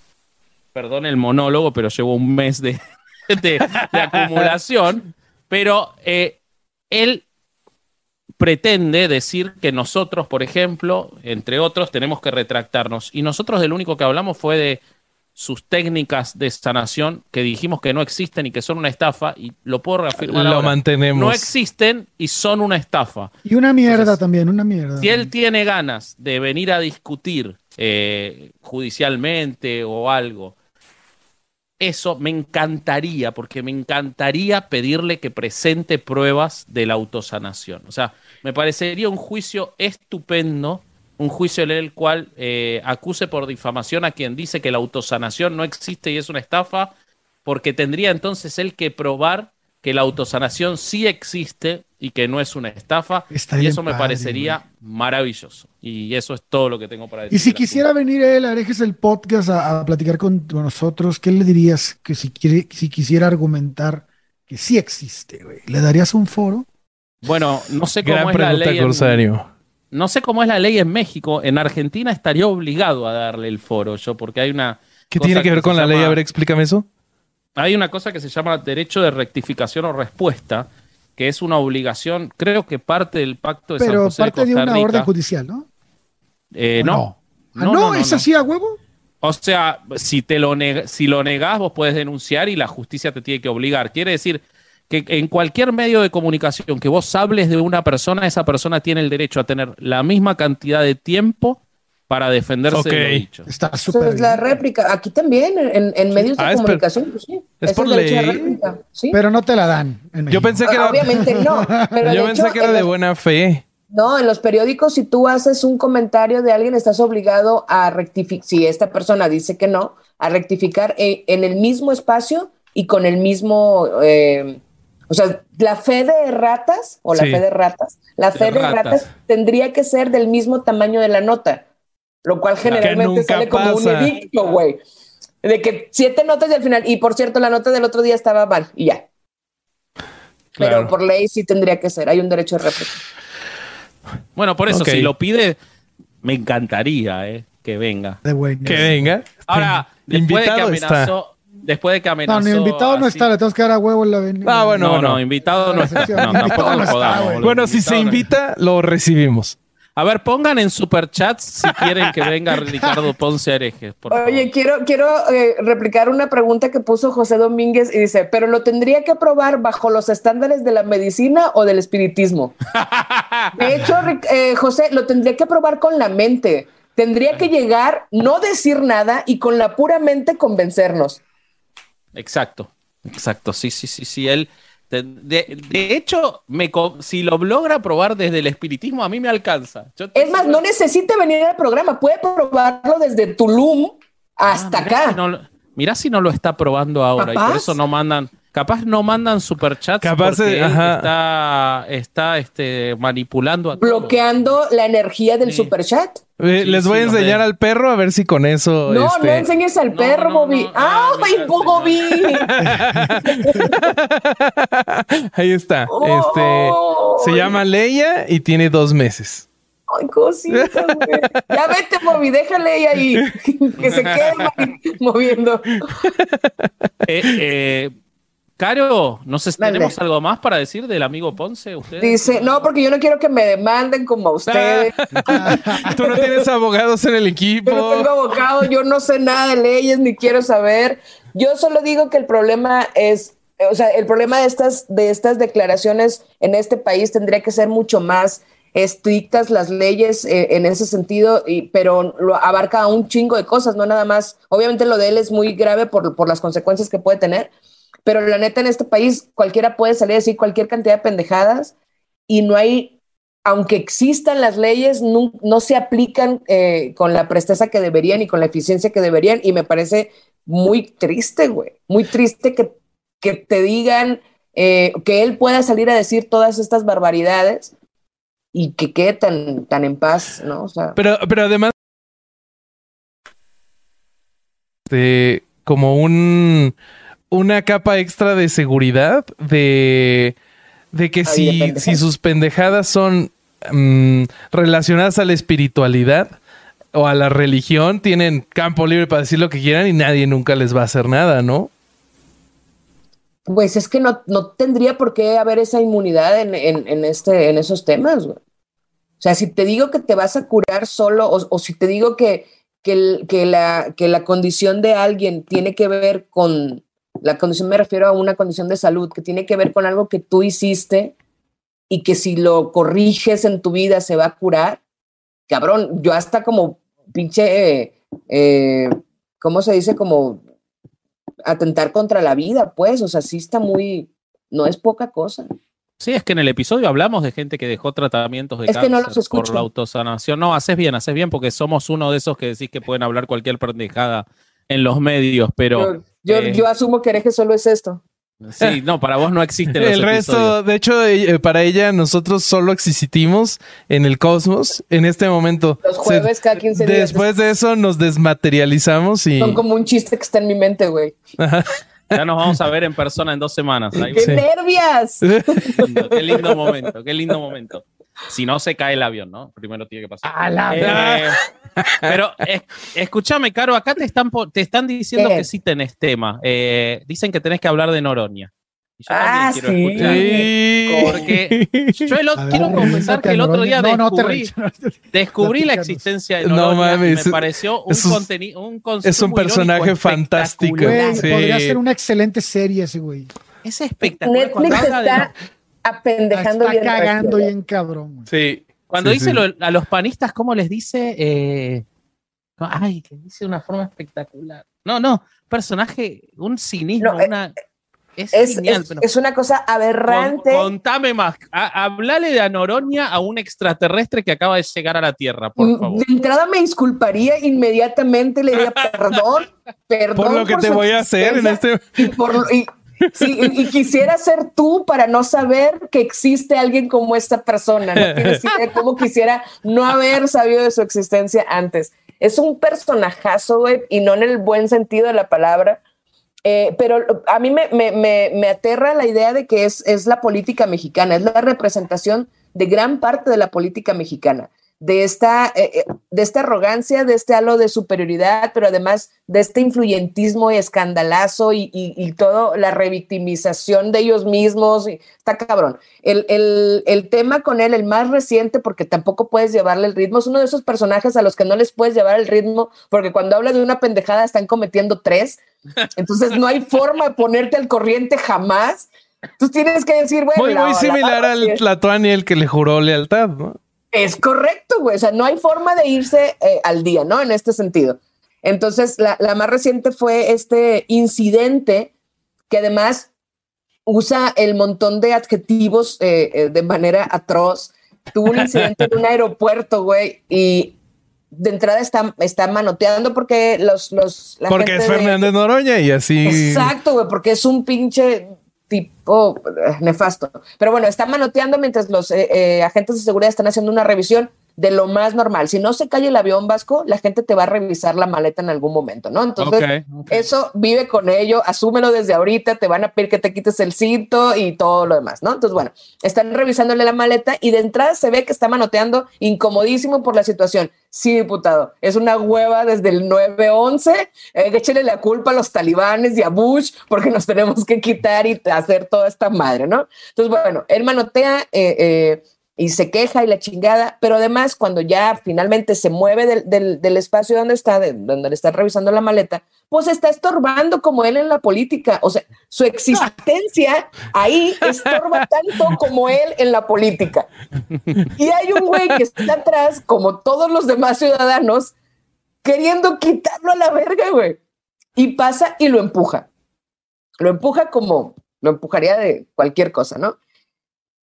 perdón el monólogo, pero llevo un mes de, de- de acumulación, pero eh, él pretende decir que nosotros, por ejemplo, entre otros, tenemos que retractarnos, y nosotros del único que hablamos fue de sus técnicas de sanación que dijimos que no existen y que son una estafa, y lo puedo reafirmar Lo ahora. mantenemos. No existen y son una estafa. Y una mierda Entonces, también, una mierda. Si él tiene ganas de venir a discutir eh, judicialmente o algo, eso me encantaría, porque me encantaría pedirle que presente pruebas de la autosanación. O sea, me parecería un juicio estupendo, un juicio en el cual eh, acuse por difamación a quien dice que la autosanación no existe y es una estafa, porque tendría entonces él que probar que la autosanación sí existe y que no es una estafa. Está y eso me padre, parecería maravilloso. Y eso es todo lo que tengo para decir. Y si quisiera venir él, Arejes el podcast a, a platicar con, con nosotros, ¿qué le dirías que si, quiere, si quisiera argumentar que sí existe, güey, ¿le darías un foro? Bueno, no sé cómo Gran es la pregunta, ley. en-. No sé cómo es la ley en México. En Argentina estaría obligado a darle el foro yo, porque hay una. ¿Qué cosa tiene que ver se con la ley? llama- A ver, explícame eso. Hay una cosa que se llama derecho de rectificación o respuesta, que es una obligación, creo que parte del pacto de San Pero José parte de de Costa una Rica. orden judicial, ¿no? Eh, ¿O no. Ah, no, es así a huevo. O sea, si te lo si lo negás, vos puedes denunciar y la justicia te tiene que obligar. Quiere decir que en cualquier medio de comunicación que vos hables de una persona, esa persona tiene el derecho a tener la misma cantidad de tiempo para defenderse de Ok. lo dicho. Está Eso súper es la réplica. Aquí también, en, en medios de Ah, comunicación, pues sí. es por de ley. réplica, ¿sí? Pero no te la dan. en Yo pensé que Ah, era, Obviamente no. Pero yo de pensé hecho, que era de los- buena fe. No, en los periódicos, si tú haces un comentario de alguien, estás obligado a rectificar, si esta persona dice que no, a rectificar eh, en el mismo espacio y con el mismo, eh, o sea, la fe de ratas o la Sí. fe de ratas, la fe de ratas. ratas tendría que ser del mismo tamaño de la nota, lo cual generalmente sale como un edicto, güey. De que siete notas y al final, y por cierto, la nota del otro día estaba mal y ya. Pero por ley sí tendría que ser, hay un derecho de réplica. Bueno, por eso, si lo pide, me encantaría eh, que venga. De. Que venga. Ahora, después de que Invitado está. Después de que No, amenazó. ni invitado no está, le tenemos que dar a huevo en la avenida. Ah, bueno. No, no, no. invitado no está. No, no está, boludo. Bueno, si se no- invita, lo recibimos. A ver, pongan en superchats si quieren que venga Ricardo Ponce favor. Oye, quiero, quiero eh, replicar una pregunta que puso José Domínguez y dice, pero lo tendría que aprobar bajo los estándares de la medicina o del espiritismo. De hecho, eh, José, lo tendría que aprobar con la mente. Tendría que llegar, no decir nada y con la pura mente convencernos. Exacto, exacto. Sí, sí, sí, sí. Él. De, de- hecho, me, si lo logra probar desde el espiritismo, a mí me alcanza. Yo Es más, no necesita venir al programa, puede probarlo desde Tulum hasta Ah, mirá acá. Si no, mirá si no lo está probando ahora y por eso no mandan. Capaz no mandan superchats Capaz porque de- él ajá. está, está este, manipulando a todos. bloqueando la energía del Sí. superchat. Eh, Sí, Les sí, voy a enseñar al perro a ver si con eso. No, este, no enseñes al No, perro, no, Bobby. no. Ah, ¡Ay, Bobby! Ahí está. Oh. Este se llama Leia y tiene dos meses. Ay, cosita, güey. Ya vete, Bobby, déjale ahí, ahí. que se quede movi- moviendo. Eh, eh, Caro, no sé si Dale. tenemos algo más para decir del amigo Ponce. ¿Ustedes? Dice, no, porque yo no quiero que me demanden como a ustedes. Tú no tienes abogados en el equipo. Yo no tengo abogado, yo no sé nada de leyes, ni quiero saber. Yo solo digo que el problema es, o sea, el problema de estas, de estas declaraciones en este país tendría que ser mucho más estrictas las leyes eh, en ese sentido, y, pero lo abarca un chingo de cosas, no nada más. Obviamente lo de él es muy grave por, por las consecuencias que puede tener, pero la neta en este país cualquiera puede salir a decir cualquier cantidad de pendejadas y no hay, aunque existan las leyes, no, se aplican eh, con la presteza que deberían y con la eficiencia que deberían y me parece muy triste, güey, muy triste que, que te digan eh, que él pueda salir a decir todas estas barbaridades y que quede tan, tan en paz, ¿no? O sea, Pero, pero además. como un. Una capa extra de seguridad de. De que de si, si sus pendejadas son mm, relacionadas a la espiritualidad o a la religión, tienen campo libre para decir lo que quieran y nadie nunca les va a hacer nada, ¿no? Pues es que no, no tendría por qué haber esa inmunidad en, en, en este, en esos temas, güey. O sea, si te digo que te vas a curar solo, o, o si te digo que, que, que la, que la condición de alguien tiene que ver con, la condición me refiero a una condición de salud, que tiene que ver con algo que tú hiciste y que si lo corriges en tu vida se va a curar, cabrón, yo hasta como pinche, eh, eh, ¿cómo se dice? Como atentar contra la vida, pues, o sea, sí está muy, no es poca cosa. Sí, es que en el episodio hablamos de gente que dejó tratamientos de Es que no cáncer los por la autosanación. No, haces bien, haces bien, porque somos uno de esos que decís que pueden hablar cualquier pendejada en los medios, pero yo, eh, yo asumo que hereje solo es esto. sí, no, para vos no existen los El resto, episodios. de hecho, eh, para ella, nosotros solo existimos en el cosmos en este momento. Los jueves cada 15 días. Después de eso nos desmaterializamos y... Son como un chiste que está en mi mente, güey. Ya nos vamos a ver en persona en dos semanas. ¡Qué Sí. nervias! qué lindo momento, qué lindo momento. Si no se cae el avión, ¿no? Primero tiene que pasar. A la Eh, pero es- escúchame, Caro, acá te están, te están diciendo ¿Qué? que sí tenés tema. Eh, dicen que tenés que hablar de Noroña. Y yo Ah, sí. escuchar. Sí. Porque yo el otro- A ver, quiero confesar que el otro día no, no, te descubrí, descubrí la existencia de No Noroña y mames, me pareció un es un- contenido, un es un personaje fantástico. espectacular. Güey, Sí. podría ser una excelente serie ese güey. Es espectacular. Netflix está apendejando Está bien. cagando rápido. bien cabrón. güey. Sí. cuando Sí, dice sí. lo- a los panistas, ¿cómo les dice? Eh, ay, que dice de una forma espectacular. No, no, personaje, un cinismo, No, eh, una. Es, Es, genial, es- pero- es una cosa aberrante. Con- contame más. A- hablale de Anoronia a un extraterrestre que acaba de llegar a la Tierra, por Mm, favor. De entrada me disculparía inmediatamente, le diría perdón, perdón. Por lo que te voy a hacer en este. Y, por lo- y- y- quisiera ser tú para no saber que existe alguien como esta persona. No cómo quisiera no haber sabido de su existencia antes. Es un personajazo, güey, y no en el buen sentido de la palabra. Eh, pero a mí me, me- me- me aterra la idea de que es, es la política mexicana, es la representación de gran parte de la política mexicana, de esta, eh, eh, de esta arrogancia, de este halo de superioridad, pero además de este influyentismo y escandalazo y, y, y todo, la revictimización de ellos mismos. y- está cabrón. El, el, el tema con él, el más reciente, porque tampoco puedes llevarle el ritmo, es uno de esos personajes a los que no les puedes llevar el ritmo, porque cuando habla de una pendejada están cometiendo tres. Entonces no hay forma de ponerte al corriente jamás. Tú tienes que decir, bueno, Muy, la- muy la- similar la- al Tlatuani, el que le juró lealtad, ¿no? Es correcto, güey. O sea, no hay forma de irse eh, al día, ¿no? En este sentido. Entonces, la, la más reciente fue este incidente que además usa el montón de adjetivos eh, eh, de manera atroz. Tuvo un incidente en un aeropuerto, güey, y de entrada está, está manoteando porque los... los la Porque es gente de- Fernández Noroña y así. Exacto, güey, porque es un pinche tipo eh, nefasto. Pero bueno, está manoteando mientras los eh, eh, agentes de seguridad están haciendo una revisión de lo más normal. Si no se cae el avión vasco, la gente te va a revisar la maleta en algún momento, ¿no? Entonces, eso vive con ello, asúmelo desde ahorita, te van a pedir que te quites el cinto y todo lo demás, ¿no? Entonces, bueno, están revisándole la maleta y de entrada se ve que está manoteando incomodísimo por la situación. Sí, diputado, es una hueva desde el 9-11, eh, échele la culpa a los talibanes y a Bush porque nos tenemos que quitar y hacer toda esta madre, ¿no? Entonces, bueno, él manotea eh, eh, y se queja y la chingada, pero además cuando ya finalmente se mueve del, del- espacio donde está, de- donde le están revisando la maleta, pues está estorbando como él en la política. O sea, su existencia ahí estorba tanto como él en la política. Y hay un güey que está atrás, como todos los demás ciudadanos, queriendo quitarlo a la verga, güey. Y pasa y lo empuja. Lo empuja como lo empujaría de cualquier cosa, ¿no?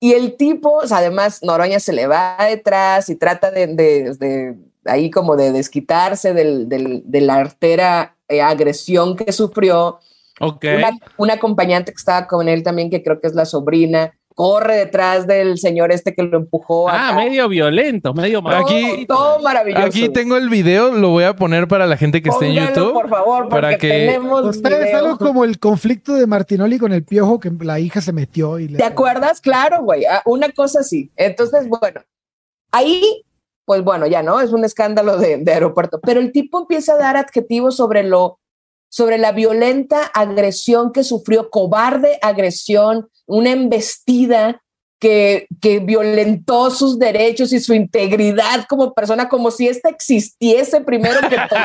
Y el tipo, o sea, además, Noroña se le va detrás y trata de, de- de ahí como de desquitarse del- del- de la artera eh, agresión que sufrió. Ok. Una, una acompañante que estaba con él también, que creo que es la sobrina, corre detrás del señor este que lo empujó. Ah, acá. medio violento, medio Todo- Aquí- todo maravilloso. Aquí tengo el video, lo voy a poner para la gente que esté en Póngalo, YouTube. por favor, porque para que- tenemos Ustedes video. algo como el conflicto de Martinoli con el piojo que la hija se metió y le. ¿Te acuerdas? Claro, güey. ah, Una cosa así. Entonces, bueno, ahí, pues bueno, ya no, es un escándalo de, de aeropuerto. Pero el tipo empieza a dar adjetivos sobre lo, sobre la violenta agresión que sufrió, cobarde agresión, una embestida que, que violentó sus derechos y su integridad como persona, como si ésta existiese primero que todo.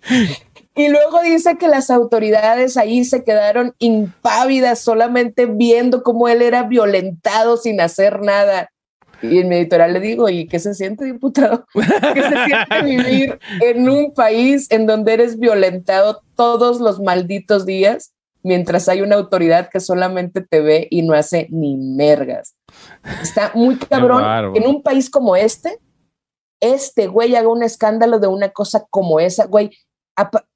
Y luego dice que las autoridades ahí se quedaron impávidas solamente viendo cómo él era violentado sin hacer nada. Y en mi editorial le digo, ¿y qué se siente, diputado? ¿Qué se siente vivir en un país en donde eres violentado todos los malditos días mientras hay una autoridad que solamente te ve y no hace ni mergas? Está muy cabrón. En un país como este, este güey haga un escándalo de una cosa como esa, güey.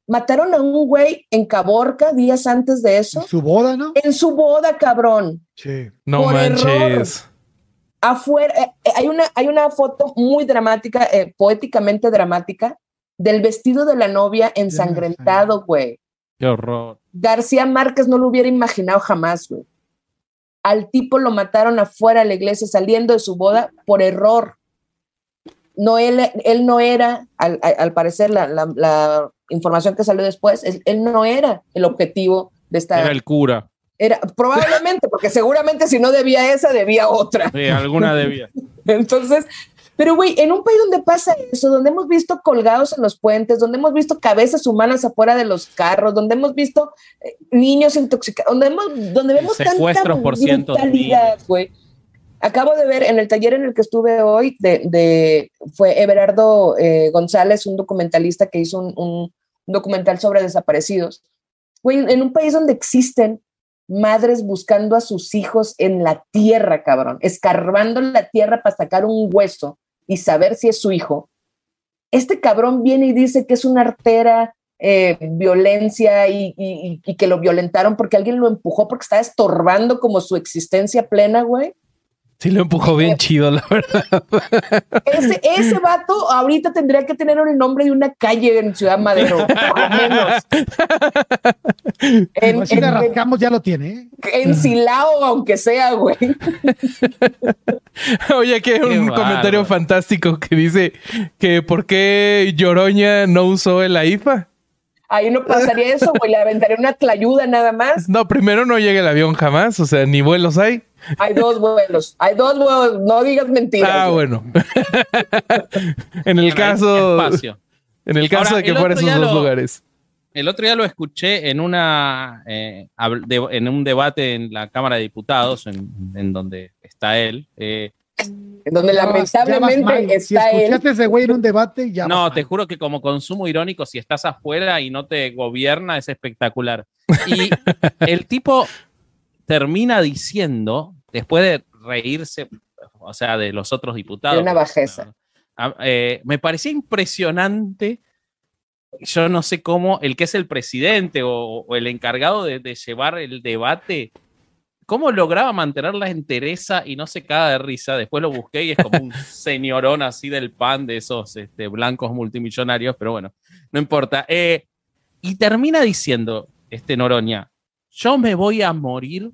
Mataron a un güey en Caborca días antes de eso. Su boda, ¿no? En su boda, cabrón. Sí. No por manches. Afuera, eh, eh, hay, una, hay una foto muy dramática, eh, poéticamente dramática, del vestido de la novia ensangrentado, güey. Qué horror. García Márquez no lo hubiera imaginado jamás, güey. Al tipo lo mataron afuera de la iglesia saliendo de su boda por error. No, él, él no era, al, al parecer, la, la, la, información que salió después, él, él, no era el objetivo de esta. Era el cura. Era, probablemente, porque seguramente si no debía esa, debía otra. Sí, alguna debía. Entonces, pero, güey, en un país donde pasa eso, donde hemos visto colgados en los puentes, donde hemos visto cabezas humanas afuera de los carros, donde hemos visto eh, niños intoxicados, donde, hemos, donde vemos tanta por brutalidad, güey. Acabo de ver en el taller en el que estuve hoy, de, de fue Everardo eh, González, un documentalista que hizo un, un documental sobre desaparecidos. Güey, en un país donde existen madres buscando a sus hijos en la tierra, cabrón, escarbando en la tierra para sacar un hueso y saber si es su hijo. Este cabrón viene y dice que es una artera eh, violencia y, y, y, que lo violentaron porque alguien lo empujó porque estaba estorbando como su existencia plena, güey. Sí, lo empujó bien chido, la verdad. Ese, ese vato ahorita tendría que tener el nombre de una calle en Ciudad Madero, por lo menos. En, si en, rascamos ya lo tiene. ¿eh? En Silao, aunque sea, güey. Oye, que un comentario fantástico que dice que por qué Lloroña no usó el AIFA. Ahí no pasaría eso, güey. Le aventaría una tlayuda nada más. No, primero no llega el avión jamás, o sea, ni vuelos hay. Hay dos vuelos, hay dos vuelos, no digas mentiras. Ah, güey. bueno. en el caso, espacio. en el caso Ahora, de que fuera esos dos lo- lugares. El otro día lo escuché en una eh, en un debate en la Cámara de Diputados, en, en donde está él. Eh, En donde Ya vas- ya vas lamentablemente mal. Si está él. escuchaste ese güey en un debate, ya. no, te mal. juro que como consumo irónico, si estás afuera y no te gobierna, es espectacular. Y el tipo termina diciendo, después de reírse, o sea, de los otros diputados. De una bajeza. Ah, eh, me parecía impresionante. Yo no sé cómo el que es el presidente o, o el encargado de, de llevar el debate, cómo lograba mantener la entereza y no se caga de risa. Después lo busqué y es como un señorón así del pan de esos este, blancos multimillonarios, pero bueno, no importa. Eh, y termina diciendo este Noroña, yo me voy a morir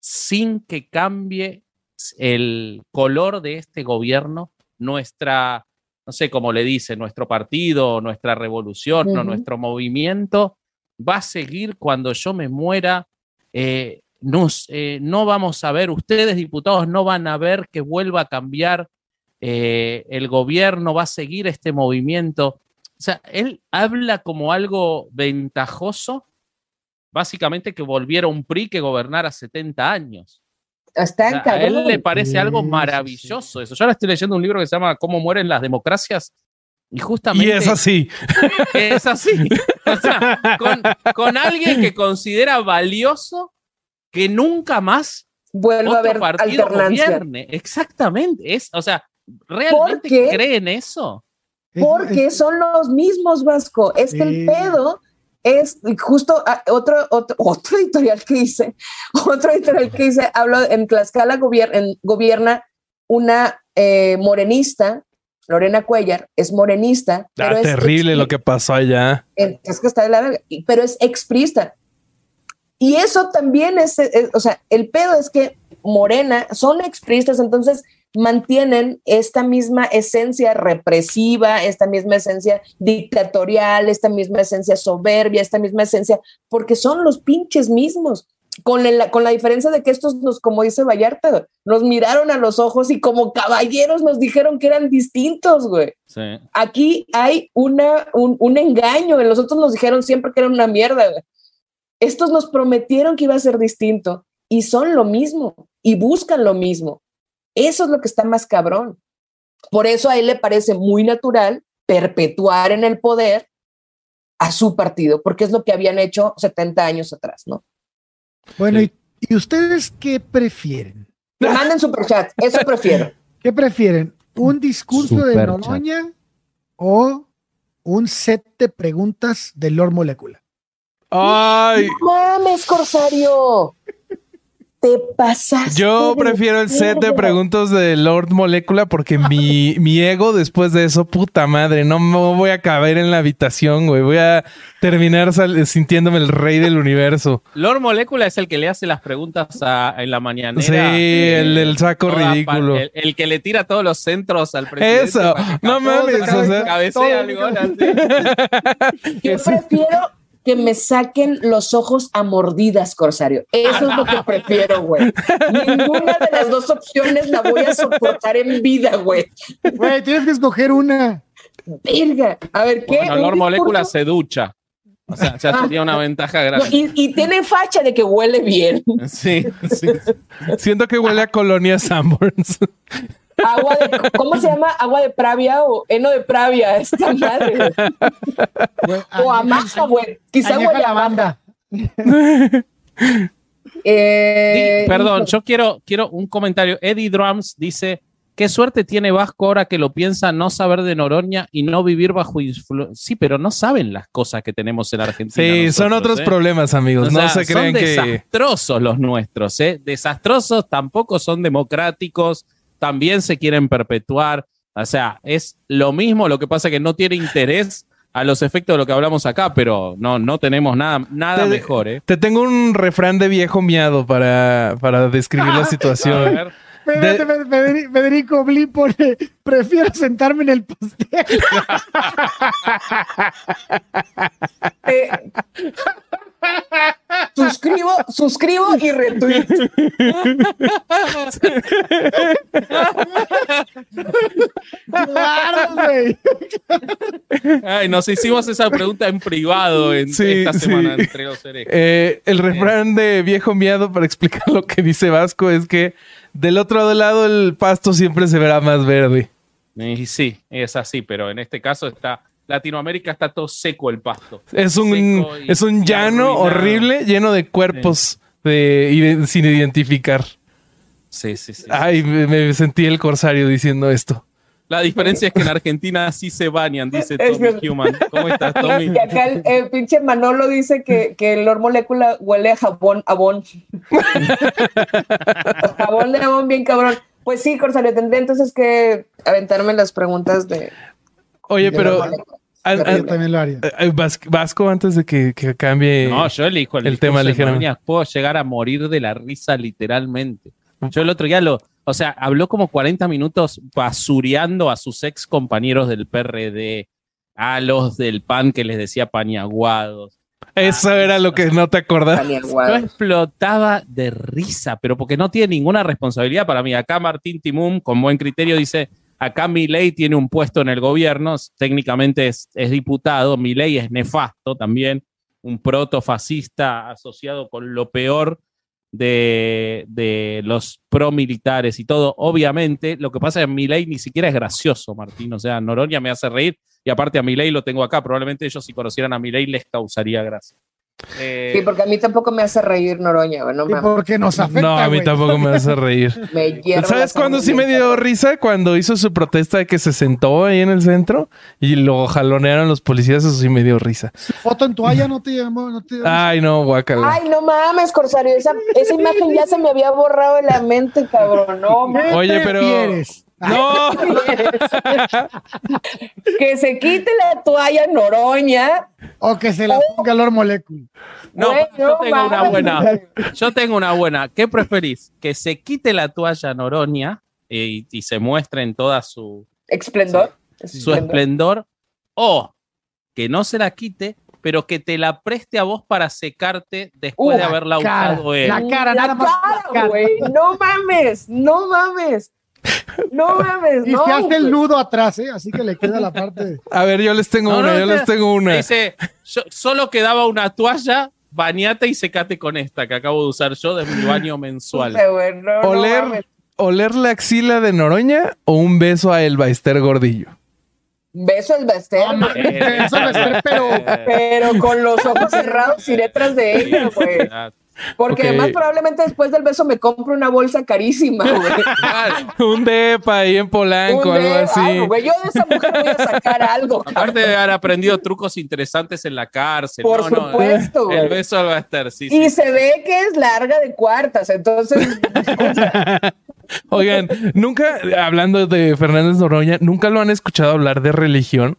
sin que cambie el color de este gobierno, nuestra, no sé cómo le dice, nuestro partido, nuestra revolución, nuestro movimiento, va a seguir cuando yo me muera. eh, nos, eh, no vamos a ver, ustedes diputados no van a ver que vuelva a cambiar eh, el gobierno, va a seguir este movimiento. O sea, él habla como algo ventajoso, básicamente que volviera un PRI que gobernara 70 años. Está O sea, a él le parece algo maravilloso eso. Yo ahora estoy leyendo un libro que se llama Cómo mueren las democracias y Y justamente es así. es así. O sea, con, con alguien que considera valioso que nunca más Vuelve a haber partido alternancia. gobierne. Exactamente. Es, o sea, ¿realmente creen eso? Es- Porque son los mismos, Vasco. Es que el pedo es justo ah, otro, otro, otro editorial que hice, otro editorial que hice, hablo en Tlaxcala gobier- en- gobierna una eh, morenista, Lorena Cuellar, es morenista. Ah, es terrible lo que pasó allá. es que está de la verga, pero es exprista. Y eso también es, es- o sea, el pedo es que Morena son expristas, entonces mantienen esta misma esencia represiva, esta misma esencia dictatorial, esta misma esencia soberbia, esta misma esencia, porque son los pinches mismos. Con la, con la diferencia de que estos nos, como dice Vallarta, nos miraron a los ojos y como caballeros nos dijeron que eran distintos, güey Sí. aquí hay una, un, un engaño. Los otros nos dijeron siempre que era una mierda. güey. Estos nos prometieron que iba a ser distinto y son lo mismo y buscan lo mismo. Eso es lo que está más cabrón. Por eso a él le parece muy natural perpetuar en el poder a su partido, porque es lo que habían hecho 70 años atrás, ¿no? Bueno, Sí. y, ¿y ustedes qué prefieren? Que manden superchat, eso prefiero. ¿Qué prefieren? ¿Un discurso de. Noroña o un set de preguntas de Lord Molecula? Ay, ¡No mames, Corsario! te pasaste. Yo prefiero el set de preguntas de Lord Molecula porque mi, mi ego después de eso, puta madre, no me voy a caber en la habitación, güey. Voy a terminar sintiéndome el rey del universo. Lord Molecula es el que le hace las preguntas a- en la mañanera. Sí, el del saco ridículo. El, el que le tira todos los centros al presidente. Eso, no mames, o sea, cabecea. Yo prefiero que me saquen los ojos a mordidas, Corsario. Eso es lo que prefiero, güey. Ninguna de las dos opciones la voy a soportar en vida, güey. Güey, tienes que escoger una. Verga. A ver, ¿qué? Bueno, ¿Un Lord Molecula discurso? se ducha. O sea, ya sería una ventaja No, grande. y, y tiene facha de que huele bien. Sí, sí. Siento que huele a colonia Sanborns. Agua de, ¿cómo se llama? Agua de pravia o heno de pravia, esta madre. O a añeja- maja, güey. Quizá añeja huele a maja. lavanda. Eh, Perdón, hijo, yo quiero, quiero un comentario. Eddie Drums dice: ¿Qué suerte tiene Vasco ahora que lo piensa no saber de Noroña y no vivir bajo influencia? Sí, pero no saben las cosas que tenemos en Argentina. Sí, son otros ¿eh? problemas, amigos. O no sea, se crean son que. desastrosos los nuestros, ¿eh? Desastrosos tampoco son democráticos, también se quieren perpetuar. O sea, es lo mismo, lo que pasa que no tiene interés a los efectos de lo que hablamos acá, pero no, no tenemos nada, nada Te- mejor, ¿eh? Te tengo un refrán de viejo miado para, para describir la A situación. ver, Federico, Federico, Federico Bli pone, prefiero sentarme en el pastel. eh, suscribo, suscribo y retweet. Claro, güey. Ay, nos hicimos esa pregunta en privado en Sí, esta sí. semana entre los. Eh, el refrán de viejo miado para explicar lo que dice Vasco es que del otro lado el pasto siempre se verá más verde. Y sí, es así, pero en este caso está Latinoamérica está todo seco el pasto. Es un, y- es un llano arruinado. horrible lleno de cuerpos de, sin identificar. Sí, sí, sí. Ay, me, me sentí el corsario diciendo esto. La diferencia es que en Argentina sí se bañan, dice Es Tommy verdad. Human. ¿Cómo estás, Tommy? Y acá el, el pinche Manolo dice que, que el Lord Molecula huele a jabón, abón. jabón de abón bien cabrón. Pues sí, Corsario, tendré entonces que aventarme las preguntas de... Oye, pero an- también lo haría. eh, Vas- Vasco, antes de que, que cambie. No, yo elijo el, el tema ligeramente. Puedo llegar a morir de la risa literalmente. Yo el otro día lo, o sea, habló como 40 minutos basureando a sus ex compañeros del PRD, a los del PAN que les decía pañaguados. Eso era lo que no te acordás. Yo explotaba de risa, pero porque no tiene ninguna responsabilidad para mí. Acá Martín Timum, con buen criterio, dice, acá Milei tiene un puesto en el gobierno, técnicamente es, diputado, Milei es nefasto también, un protofascista asociado con lo peor de, de los promilitares y todo. Obviamente, lo que pasa es que Milei ni siquiera es gracioso, Martín. O sea, Noroña me hace reír y aparte a Milei lo tengo acá. Probablemente ellos si conocieran a Milei les causaría gracia. Eh, Sí, porque a mí tampoco me hace reír Noroña, no Y mames. porque nos afecta, No, a mí tampoco me hace reír. Me ¿Sabes cuándo sí me dio risa? Cuando hizo su protesta de que se sentó ahí en el centro y lo jalonearon los policías, eso sí me dio risa. Foto en toalla no te llamó, no te Ay, no, guacala. Ay, no mames, Corsario, esa, esa imagen ya se me había borrado de la mente, cabrón. No, mames. ¿Qué Oye, pero- prefieres? No, que se quite la toalla Noroña. O que se la ponga Lord Molecule. No, yo tengo una buena. Yo tengo una buena. ¿Qué preferís? ¿Que se quite la toalla Noroña eh, y, y se muestre en toda su, Esplendor. su esplendor? ¿O que no se la quite, pero que te la preste a vos para secarte después Uh, de la haberla cara, usado él? la cara, La nada más la cara. No mames, no mames. No mames, Y no. se hace el nudo atrás, ¿eh? Así que le queda la parte. de- a ver, yo les tengo No, una, no, yo no. les tengo una. Dice, yo- solo quedaba una toalla, bañate y secate con esta que acabo de usar yo de mi baño mensual. Puta, güey, no, no Oler, oler la axila de Noroña o un beso a Elba Ester Gordillo. Beso el Bester, No, güey, mames, eso me espera, pero pero con los ojos cerrados iré tras de ella, güey. Porque Ok. además probablemente después del beso me compro una bolsa carísima, güey. Un depa ahí en Polanco, Un algo de- así. algo, güey. Yo de esa mujer voy a sacar algo, Aparte cabrón. de haber aprendido trucos interesantes en la cárcel. Por No, no, supuesto, El beso al Baster, sí, Y sí. se ve que es larga de cuartas, entonces Oigan, nunca, hablando de Fernández Noroña, ¿nunca lo han escuchado hablar de religión?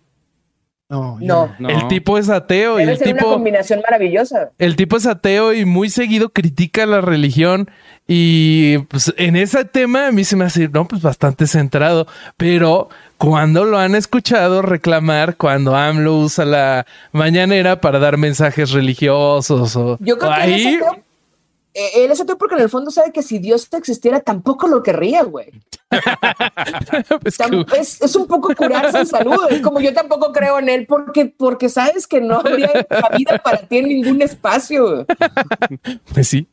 No, no. No. El tipo es ateo y Debe el ser una tipo, combinación maravillosa. el tipo es ateo y muy seguido critica la religión y pues en ese tema a mí se me hace, no, pues bastante centrado, pero cuando lo han escuchado reclamar cuando AMLO usa la mañanera para dar mensajes religiosos o, Yo creo que ahí, es ateo. Eh, Él es ateo porque en el fondo sabe que si Dios existiera tampoco lo querría, güey. es que- Tam- Es, es un poco curarse en salud. Es como yo tampoco creo en él porque, porque sabes que no habría cabida para ti en ningún espacio. pues sí.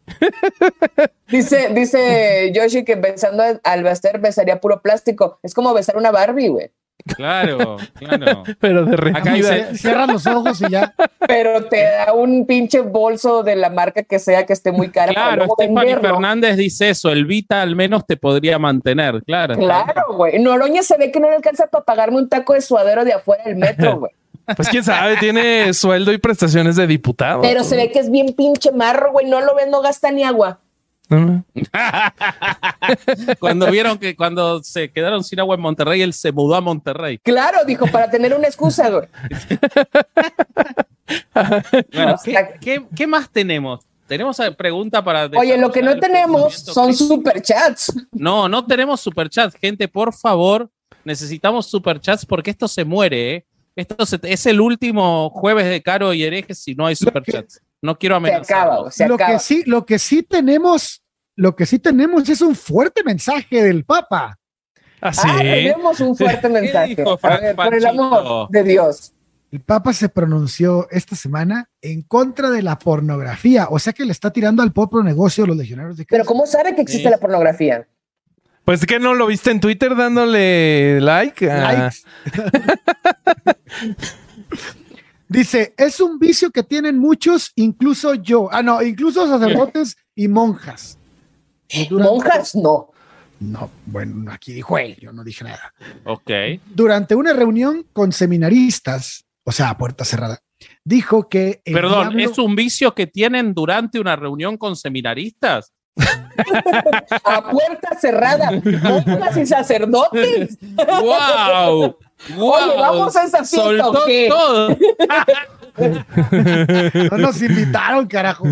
Dice, dice Yoshi que besando al Baster besaría puro plástico. Es como besar una Barbie, güey. Claro, claro. Pero de Acá dice- Cierra los ojos y ya. Pero te da un pinche bolso de la marca que sea que esté muy cara Claro, Stephanie venderlo. Fernández dice eso, el Vita al menos te podría mantener, claro. Claro, güey. Noroña se ve que no le alcanza para pagarme un taco de suadero de afuera del metro, güey. Pues quién sabe, tiene sueldo y prestaciones de diputado. Pero se ve que es bien pinche marro, güey. No lo ves, no gasta ni agua. No, Cuando vieron que cuando se quedaron sin agua en Monterrey, él se mudó a Monterrey. Claro, dijo, para tener una excusa. Bueno, ¿qué, qué- qué más tenemos? Tenemos eh, pregunta para. Oye, lo que no tenemos son superchats. No, no tenemos superchats, gente, por favor, necesitamos superchats porque esto se muere, ¿eh? Esto se- es el último jueves de Caro y Herejes si no hay superchats. No quiero Se amenazar. acaba, güey, se lo acaba. que sí, lo que sí tenemos, lo que sí tenemos es un fuerte mensaje del Papa. Así. Ah, tenemos un fuerte mensaje. dijo A ver, por el amor de Dios. El Papa se pronunció esta semana en contra de la pornografía, o sea que le está tirando al propio negocio a los legionarios de Pero Cristo. ¿cómo sabe que existe Sí. la pornografía? Pues que no lo viste en Twitter dándole like. a- Likes. Dice, es un vicio que tienen muchos, incluso yo. Ah, no, incluso sacerdotes y monjas. Durante- Monjas, no. No, bueno, aquí dijo él, yo no dije nada. Ok. Durante una reunión con seminaristas, o sea, a puerta cerrada, dijo que... Perdón, diablo- ¿es un vicio que tienen durante una reunión con seminaristas? A puerta cerrada. Monjas y sacerdotes. ¡Wow! ¡Wow! Oye, vamos a esa fiesta, Soltó ¿o qué? todo. No nos invitaron, carajo.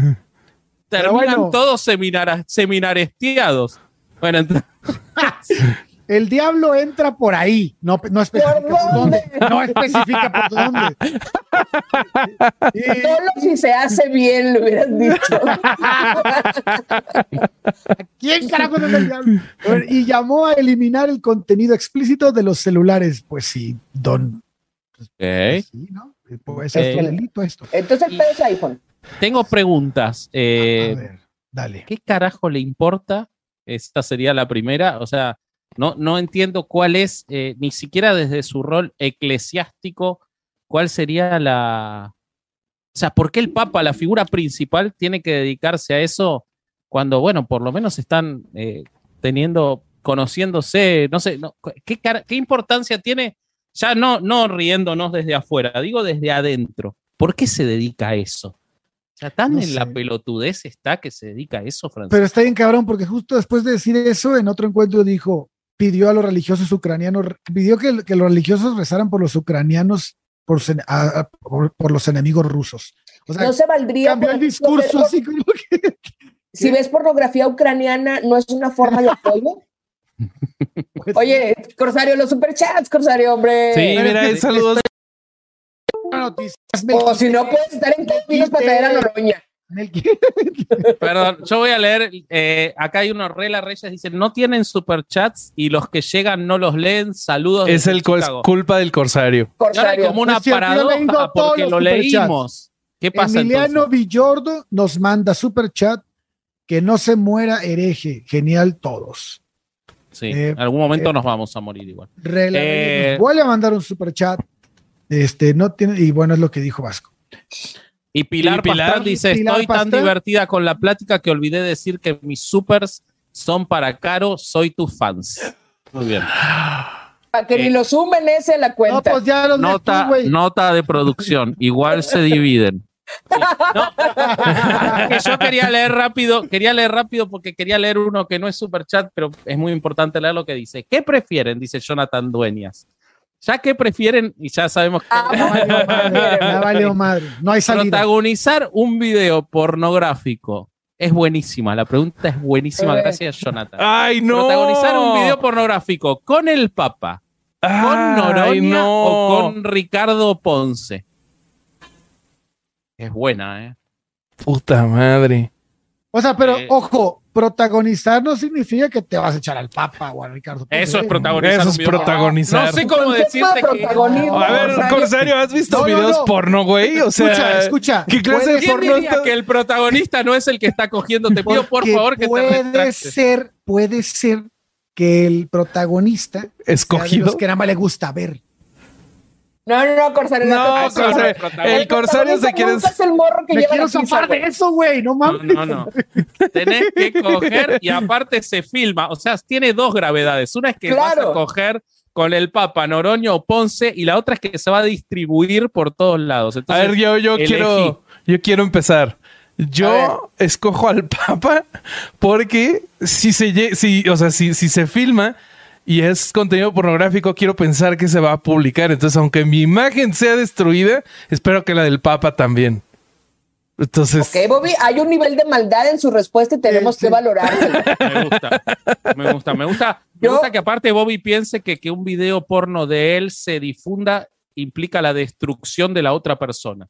Terminan bueno. todos seminara- seminarestiados. Bueno, entonces, El diablo entra por ahí, no, no especifica ¿Por por dónde. dónde? No especifica por dónde. Y- Solo si se hace bien, le hubieran dicho. ¿Quién carajo es el diablo? Y llamó a eliminar el contenido explícito de los celulares. Pues sí, don. pues sí, ¿no? Pues es Ok. delito esto. Entonces el pedo es iPhone. Tengo preguntas. Eh, a ver, dale. ¿Qué carajo le importa? Esta sería la primera. O sea, no, no entiendo cuál es, eh, ni siquiera desde su rol eclesiástico, cuál sería la... O sea, ¿por qué el Papa, la figura principal, tiene que dedicarse a eso cuando, bueno, por lo menos están eh, teniendo, conociéndose, no sé, no, ¿qué, ¿qué importancia tiene? Ya no, no riéndonos desde afuera, digo desde adentro. ¿Por qué se dedica a eso? O sea, tan No en la pelotudez está que se dedica a eso, Francisco. Pero está bien cabrón, porque justo después de decir eso, en otro encuentro dijo, pidió a los religiosos ucranianos, pidió que, que los religiosos rezaran por los ucranianos, por, sen- a- a- por, por los enemigos rusos. O sea, No se valdría. cambió el discurso así como que... Si ves pornografía ucraniana, ¿no es una forma de apoyo? pues, Oye, Corsario, los superchats, Corsario, hombre. Sí, mira, saludos. Noticias, O si no, puedes estar en caminos para traer a Noroña. Perdón, yo voy a leer. eh, acá hay unos Rela Reyes, dicen: No tienen superchats y los que llegan no los leen. Saludos. Es el culpa del corsario. Y ahora hay Corsario. como una paradoja porque lo leímos. ¿Qué pasa Emiliano entonces? Villordo nos manda super chat que no se muera hereje. Genial todos. Sí, eh, en algún momento eh, nos vamos a morir igual. Rela Eh, vuelve a mandar un super chat. Este no tiene, y bueno, es lo que dijo Vasco. Y Pilar, ¿Y Pilar? Dice, Pilar estoy tan divertida con la plática que olvidé decir que mis supers son para Caro, soy tus fans. Muy bien. Para que Eh. ni lo sumen ese a la No, cuenta. pues ya los Nota, nota de producción, igual se dividen. Sí. No, que yo quería leer rápido, quería leer rápido porque quería leer uno que no es super chat, pero es muy importante leer lo que dice. ¿Qué prefieren? Dice Jonathan Dueñas. Ya que prefieren, y ya sabemos que Ah, Ya valió madre, madre. No hay salida. protagonizar un video pornográfico es buenísima. La pregunta es buenísima. Eh. Gracias, Jonathan. ¡Ay, no! Protagonizar un video pornográfico con el Papa, con Noroña no. o con Ricardo Ponce. Es buena, ¿eh? Puta madre. O sea, pero Eh. ojo, protagonizar no significa que te vas a echar al Papa o a Ricardo. Eso es protagonizar. Eso es protagonizar. No sé cómo decirte que. A ver, O sea, Corsario, ¿has visto No, no, videos no. porno, güey? O sea, Escucha, escucha. ¿qué clase de ¿Quién porno diría está- que el protagonista no es el que está cogiendo? Te pido por favor que te puede ser, puede ser que el protagonista sea de escogido? los que nada más le gusta ver. No, no, no, Corsario. No, te- eso Corsario, protagonista. el Corsario se quiere... nunca es el morro que Me lleva quiero zafar de eso, güey. No No, mames. no, no. Tenés que coger y aparte se filma. O sea, tiene dos gravedades. Una es que vas Claro. a coger con el Papa, Noroño o Ponce, y la otra es que se va a distribuir por todos lados. A ver, yo, yo quiero, yo quiero empezar. Yo escojo al Papa porque si se, si, o sea, si, si se filma y es contenido pornográfico, quiero pensar que se va a publicar. Entonces, aunque mi imagen sea destruida, espero que la del Papa también. Entonces, Ok, Bobby, hay un nivel de maldad en su respuesta y tenemos Sí, sí. que valorarlo. me gusta. Me gusta, me gusta. Me Yo- gusta que aparte Bobby piense que que un video porno de él se difunda implica la destrucción de la otra persona.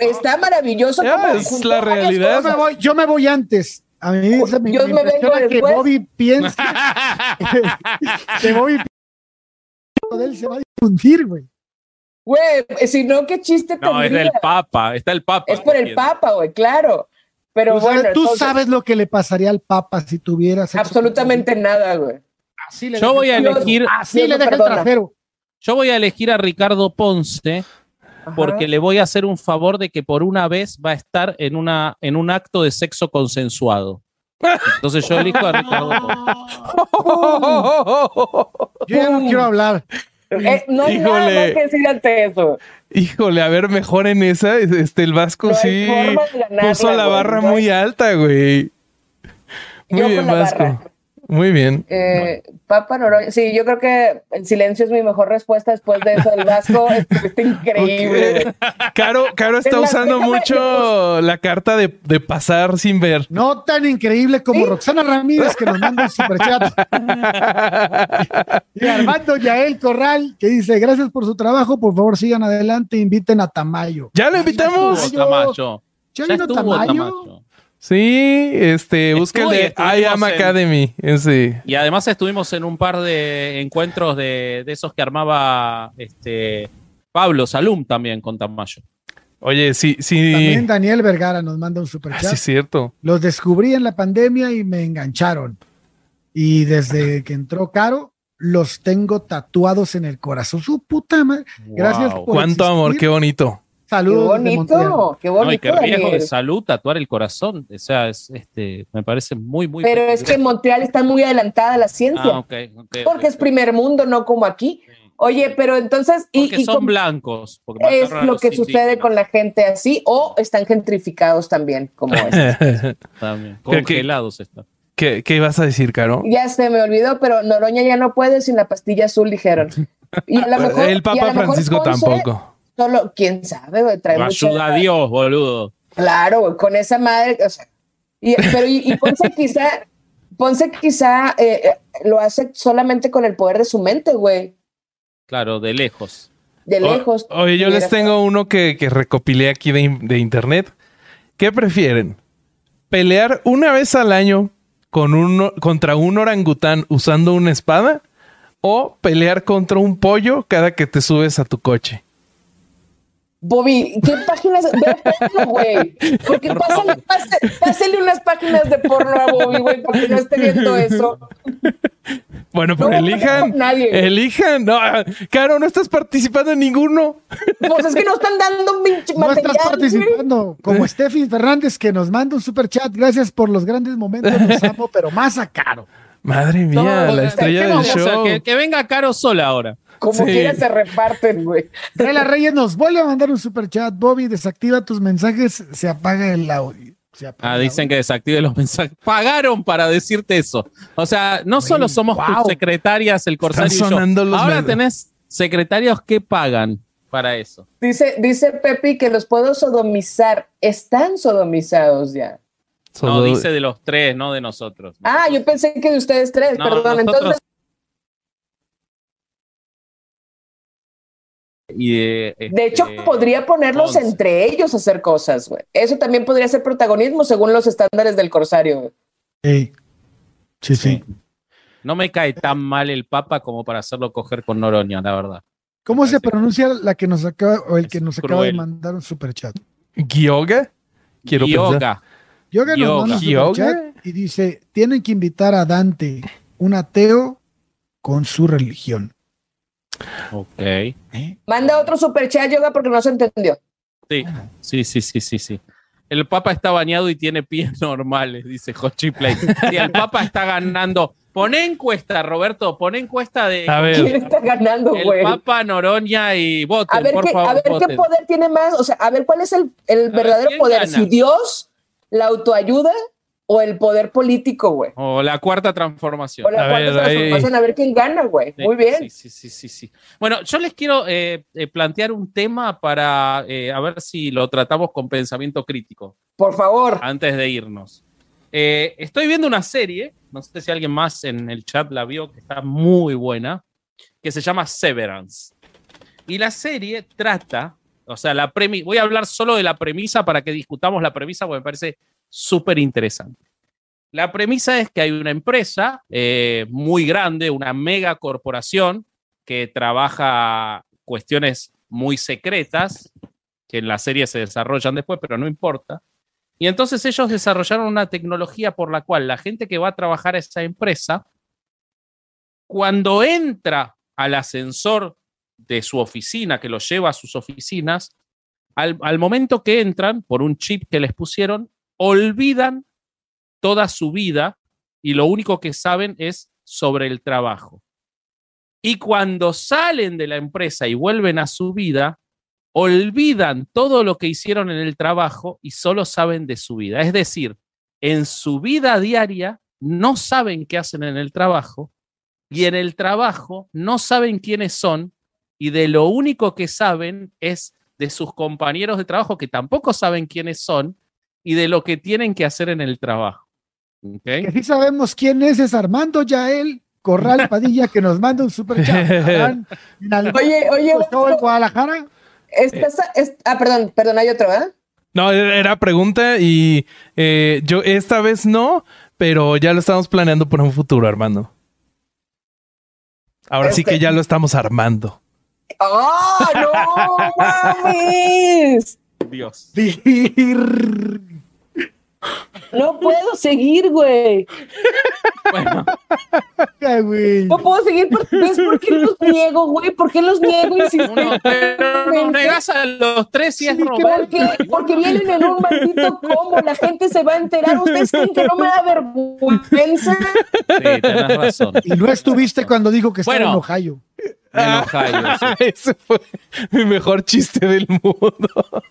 Está maravilloso. Es la realidad. Yo me voy, yo me voy antes. A mí se me, Yo me me vengo impresiona que después. Bobby piensa que Bobby piensa de él se va a difundir, güey. Güey, si no, qué chiste No, es del Papa, está el Papa. Es por el entiendo. Papa, güey, claro. Pero sabes, bueno, tú entonces, sabes lo que le pasaría al Papa si tuviera sexo absolutamente nada, güey. Así le Yo voy a elegir, Así Dios le deja el trasero. yo voy a elegir a Ricardo Ponce Ajá. porque le voy a hacer un favor de que por una vez va a estar en una en un acto de sexo consensuado. Entonces yo elijo a Ricardo. Yo ya no quiero hablar. Eh, no hay nada más que decir ante eso. híjole, a ver, mejor en esa, este, el Vasco No sí ganarla, puso la barra muy alta, güey. Muy Yo bien, con la Vasco. barra. Muy bien. Eh, Papa Noroña. Sí, yo creo que el silencio es mi mejor respuesta después de eso del Vasco. Está increíble. Ok. güey. Caro, Caro está usando déjame- mucho la carta de, de pasar sin ver. No tan increíble como Sí. Roxana Ramírez que nos manda un superchat. y Armando Yael Corral que dice, gracias por su trabajo, por favor sigan adelante, inviten a Tamayo. Ya lo invitamos. Tamayo. Tamayo. ¿Ya Ya vino estuvo Tamayo? Tamayo. Sí, este, busca el de I Am en- Academy. Ese. Y además estuvimos en un par de encuentros de, de esos que armaba este Pablo Salum también con Tamayo. Oye, sí, sí. También Daniel Vergara nos manda un Ah, superchat. sí, es cierto. Los descubrí en la pandemia y me engancharon. Y desde que entró Caro, los tengo tatuados en el corazón. Su puta madre. Gracias por Cuánto existir. amor, qué bonito. Qué Saludos. Montreal. bonito, qué No, y bonito. qué riesgo de salud tatuar el corazón. O sea, es, este, me parece muy, muy. Pero es que en Montreal está muy adelantada la ciencia. Ah, porque es primer mundo, no como aquí. Oye, pero entonces, y, Porque y son con- blancos. porque es lo que sucede con la gente así, o están gentrificados también, como es. también. Congelados están. ¿Qué, ¿Qué ibas a decir, Caro? ya se me olvidó, pero Noroña ya no puede sin la pastilla azul, dijeron. Y a lo mejor, el Papa lo mejor Francisco Ponce tampoco. Solo, quién sabe, güey, trae Ayuda a Dios, boludo. Claro, güey, con esa madre, o sea, y, pero y, y Ponce quizá, Ponce quizá eh, eh, lo hace solamente con el poder de su mente, güey, Claro, de lejos. de O- lejos. oye, yo les tengo uno que, que recopilé aquí de, de internet. ¿Qué prefieren? ¿Pelear una vez al año con un, contra un orangután usando una espada? ¿O pelear contra un pollo cada que te subes a tu coche? Bobby, ¿qué páginas? Ve porno, güey. Porque pásale, pásale, pásale unas páginas de porno a Bobby, güey, porque no esté viendo eso. Bueno, pero No, elijan. no, nadie, elijan. No, Caro, no estás participando en ninguno. Pues es que no están dando un pinche No material. estás güey. participando. Como Steffi Fernández que nos manda un super chat. Gracias por los grandes momentos. Los amo, pero más a caro. Madre mía, No, la ¿qué estrella del show. Que, que venga Caro sola ahora. Como Sí. quiera se reparten, güey. Rela Reyes nos vuelve a mandar un super chat. Bobby, desactiva tus mensajes. Se apaga el audio. Se apaga Ah, el dicen audio. que desactive los mensajes. Pagaron para decirte eso. O sea, no solo somos wow. tus secretarias, el Corsario y yo. sonando los Ahora men- tenés secretarios que pagan para eso. Dice, dice Pepi que los puedo sodomizar. Están sodomizados ya. No, dice de los tres, no de nosotros. Ah, yo pensé que de ustedes tres, No, perdón. nosotros- Entonces, Y de, de hecho, este, podría ponerlos entre ellos a hacer cosas, güey. Eso también podría ser protagonismo según los estándares del corsario. Sí. Sí, sí. No me cae tan mal el Papa como para hacerlo coger con Noroña, la verdad. ¿Cómo se pronuncia la que nos acaba o el Es que nos acaba de mandar un super chat? ¿Gyoga? Quiero pensar. Yoga. Yoga nos manda superchat y dice, tienen que invitar a Dante, un ateo, con su religión. Ok. ¿Eh? Manda otro superchat, yoga, porque no se entendió. Sí, sí, sí, sí, sí, sí. El Papa está bañado y tiene pies normales, dice Hochi Play. Sí, el Papa está ganando. Poné encuesta, Roberto, poné encuesta de A ver. ¿Quién está ganando, el güey? Papa Noroña y voten, A ver, por qué, favor. a ver qué poder tiene más. O sea, a ver cuál es el, el ver, verdadero ¿quién poder. gana? Si Dios, la autoayuda o el poder político, güey. O la cuarta transformación. O la A cuarta ver, ahí- transformación, a ver quién gana, güey. Sí, Muy bien. Sí, sí, sí, sí, sí. Bueno, yo les quiero eh, eh, plantear un tema para eh, a ver si lo tratamos con pensamiento crítico Por favor. antes de irnos. Eh, estoy viendo una serie, no sé si alguien más en el chat la vio, que está muy buena, que se llama Severance. Y la serie trata, o sea, la premi voy a hablar solo de la premisa para que discutamos la premisa porque me parece súper interesante. La premisa es que hay una empresa eh, muy grande, una mega corporación que trabaja cuestiones muy secretas, que en la serie se desarrollan después, pero no importa. Y entonces ellos desarrollaron una tecnología por la cual la gente que va a trabajar a esa empresa, cuando entra al ascensor de su oficina, que los lleva a sus oficinas, al momento que entran, por un chip que les pusieron, olvidan toda su vida y lo único que saben es sobre el trabajo. Y cuando salen de la empresa y vuelven a su vida, olvidan todo lo que hicieron en el trabajo y solo saben de su vida. Es decir, en su vida diaria no saben qué hacen en el trabajo y en el trabajo no saben quiénes son y de lo único que saben es de sus compañeros de trabajo que tampoco saben quiénes son y de lo que tienen que hacer en el trabajo. Que sí sabemos quién es, es Armando Yael Corral Padilla, que nos manda un super chat. ¿Harán en algún Oye, oye, show en Guadalajara? estás, es- ah, perdón, perdón, hay otro, ¿eh? No, era pregunta y eh, yo esta vez no, pero ya lo estamos planeando para un futuro, Armando. Ahora sí que ya lo estamos armando. ¡Ah, no mames! Dios. No puedo seguir, güey. Bueno, Ay, güey. No puedo seguir. ¿Por, ¿Ves por qué los niego, güey? ¿Por qué los niego? Uno, pero nos negas a los tres y es Sí. Porque, porque vienen en un maldito combo, la gente se va a enterar. ¿Ustedes creen que no me da vergüenza? Sí, tenés razón. Y no estuviste cuando dijo que estaba Bueno. en Ohio. En Ohio, sí. Ese fue mi mejor chiste del mundo.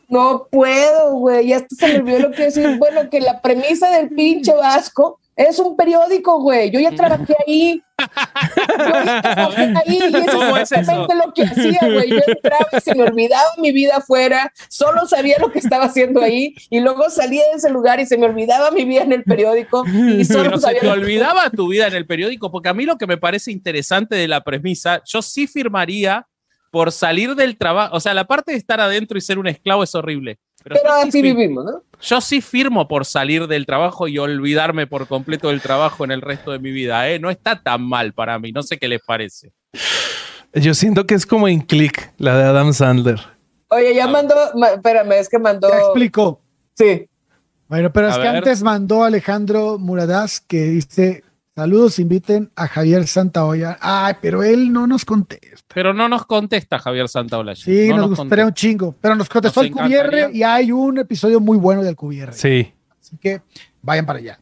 No puedo, güey. Ya hasta se me olvidó lo que decir. Bueno, que la premisa del pinche Vasco es un periódico, güey. Yo ya trabajé ahí. Yo ya trabajé ahí y eso ¿Cómo es es exactamente lo que hacía, güey. Yo entraba y se me olvidaba mi vida afuera. Solo sabía lo que estaba haciendo ahí. Y luego salía de ese lugar y se me olvidaba mi vida en el periódico. Y solo Pero se sabía te lo que- olvidaba tu vida en el periódico, porque a mí lo que me parece interesante de la premisa, yo sí firmaría por salir del trabajo, o sea, la parte de estar adentro y ser un esclavo es horrible. Pero, Pero yo, sí así vivimos, ¿no? yo sí firmo por salir del trabajo y olvidarme por completo del trabajo en el resto de mi vida, ¿eh? No está tan mal para mí, no sé qué les parece. Yo siento que es como en Click, la de Adam Sandler. Oye, ya mandó, ma- espérame, es que mandó. Ya explicó. Sí. Bueno, pero es A que ver. antes mandó Alejandro Muradás que dice: Saludos, inviten a Javier Santaolla. Ay, pero él no nos contesta. Pero no nos contesta Javier Santaolalla. Sí, no nos gustaría un chingo. Pero nos contestó Nos el Cubierre y hay un episodio muy bueno del Cubierre. Sí. Así que vayan para allá.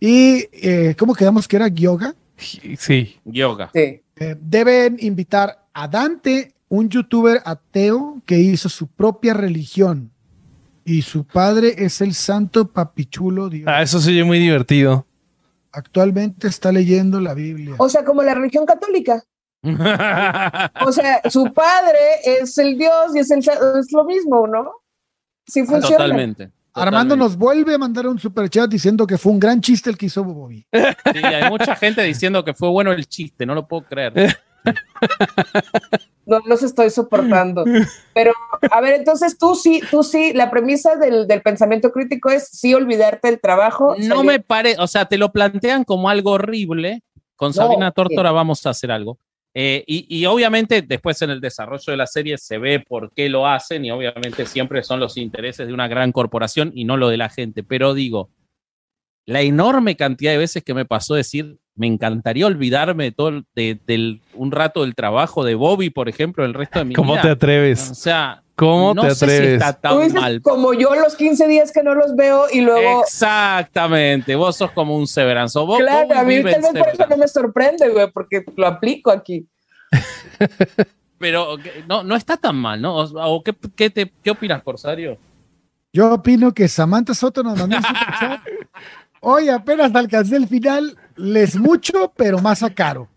Y, eh, ¿cómo quedamos que era yoga? Sí. Yoga. Sí. Eh, deben invitar a Dante, un youtuber ateo que hizo su propia religión. Y su padre es el santo papichulo Dios. Ah, eso se oye muy divertido. Actualmente está leyendo la Biblia. O sea, como la religión católica. O sea, su padre es el Dios y es, el, es lo mismo, ¿no? Sí funciona. Totalmente. Armando totalmente. nos vuelve a mandar un super chat diciendo que fue un gran chiste el que hizo Bobby. Sí, hay mucha gente diciendo que fue bueno el chiste, no lo puedo creer. No los estoy soportando. Pero, a ver, entonces tú sí, tú sí, la premisa del, del pensamiento crítico es sí olvidarte del trabajo. No salir- me parece, o sea, te lo plantean como algo horrible. Con No, Sabrina sí. Tórtora vamos a hacer algo. Eh, y, y obviamente después en el desarrollo de la serie se ve por qué lo hacen y obviamente siempre son los intereses de una gran corporación y no lo de la gente. Pero digo, la enorme cantidad de veces que me pasó decir, me encantaría olvidarme de todo, el- de, un rato del trabajo de Bobby, por ejemplo, el resto de mi ¿Cómo vida. te O atreves? sea, ¿Cómo no te sé si atreves? está Tú tan dices, mal. como yo los 15 días que no los veo y luego... Exactamente, vos sos como un Severance. O vos, Claro, vos a mí tal vez por eso no me sorprende, güey, porque lo aplico aquí. Pero no, no está tan mal, ¿no? O, o ¿qué, qué, te, ¿Qué opinas, Corsario? Yo opino que Samantha Soto nos mandó un super chat. Hoy apenas alcancé el final. Les mucho, pero más a caro.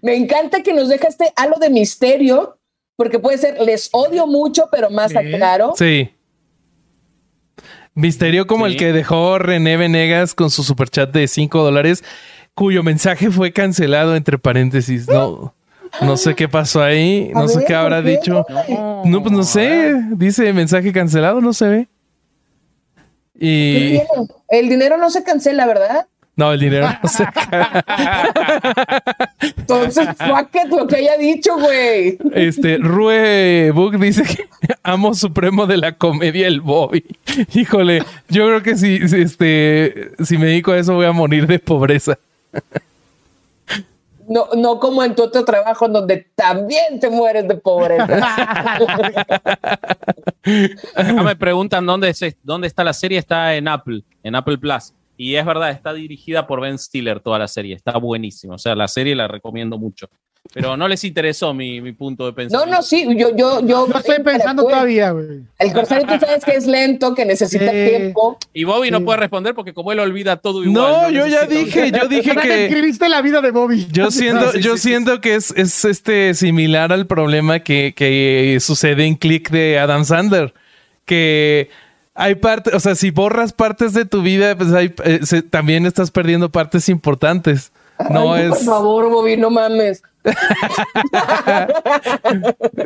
Me encanta que nos deja este halo de misterio, porque puede ser, les odio mucho, pero más Sí. claro. Sí. Misterio como Sí. el que dejó René Venegas con su superchat de 5 dólares, cuyo mensaje fue cancelado entre paréntesis. No, no sé qué pasó ahí, A no sé ver, qué ¿por habrá qué? dicho. No, pues no sé, dice mensaje cancelado, no se ve. ¿Qué Y tiene? El dinero no se cancela, ¿verdad? no, el dinero no se Entonces, fuck it, lo que haya dicho, güey. Este, Rue Book dice que amo supremo de la comedia el Bobby. Híjole, yo creo que si, si, este, si me dedico a eso voy a morir de pobreza. No, no como en tu otro trabajo, donde también te mueres de pobreza. Me preguntan dónde, es, dónde está la serie. Está en Apple, en Apple Plus. Y es verdad, está dirigida por Ben Stiller toda la serie. Está buenísimo. O sea, la serie la recomiendo mucho. Pero no les interesó mi, mi punto de No, pensamiento. no, sí, yo, yo, yo. No estoy pensando todavía, güey. El corsario, tú sabes que es lento, que necesita tiempo. Y Bobby no puede responder porque como él olvida todo igual. No, yo ya dije, yo dije ¿Para qué que escribiste la vida de Bobby? yo siento, sí, yo sí, sí. siento que es, es este similar al problema que, que sucede en Click de Adam Sandler. Que hay partes, o sea, si borras partes de tu vida, pues hay, eh, se- también estás perdiendo partes importantes. No Ay, Por es. favor, Bobby, no mames.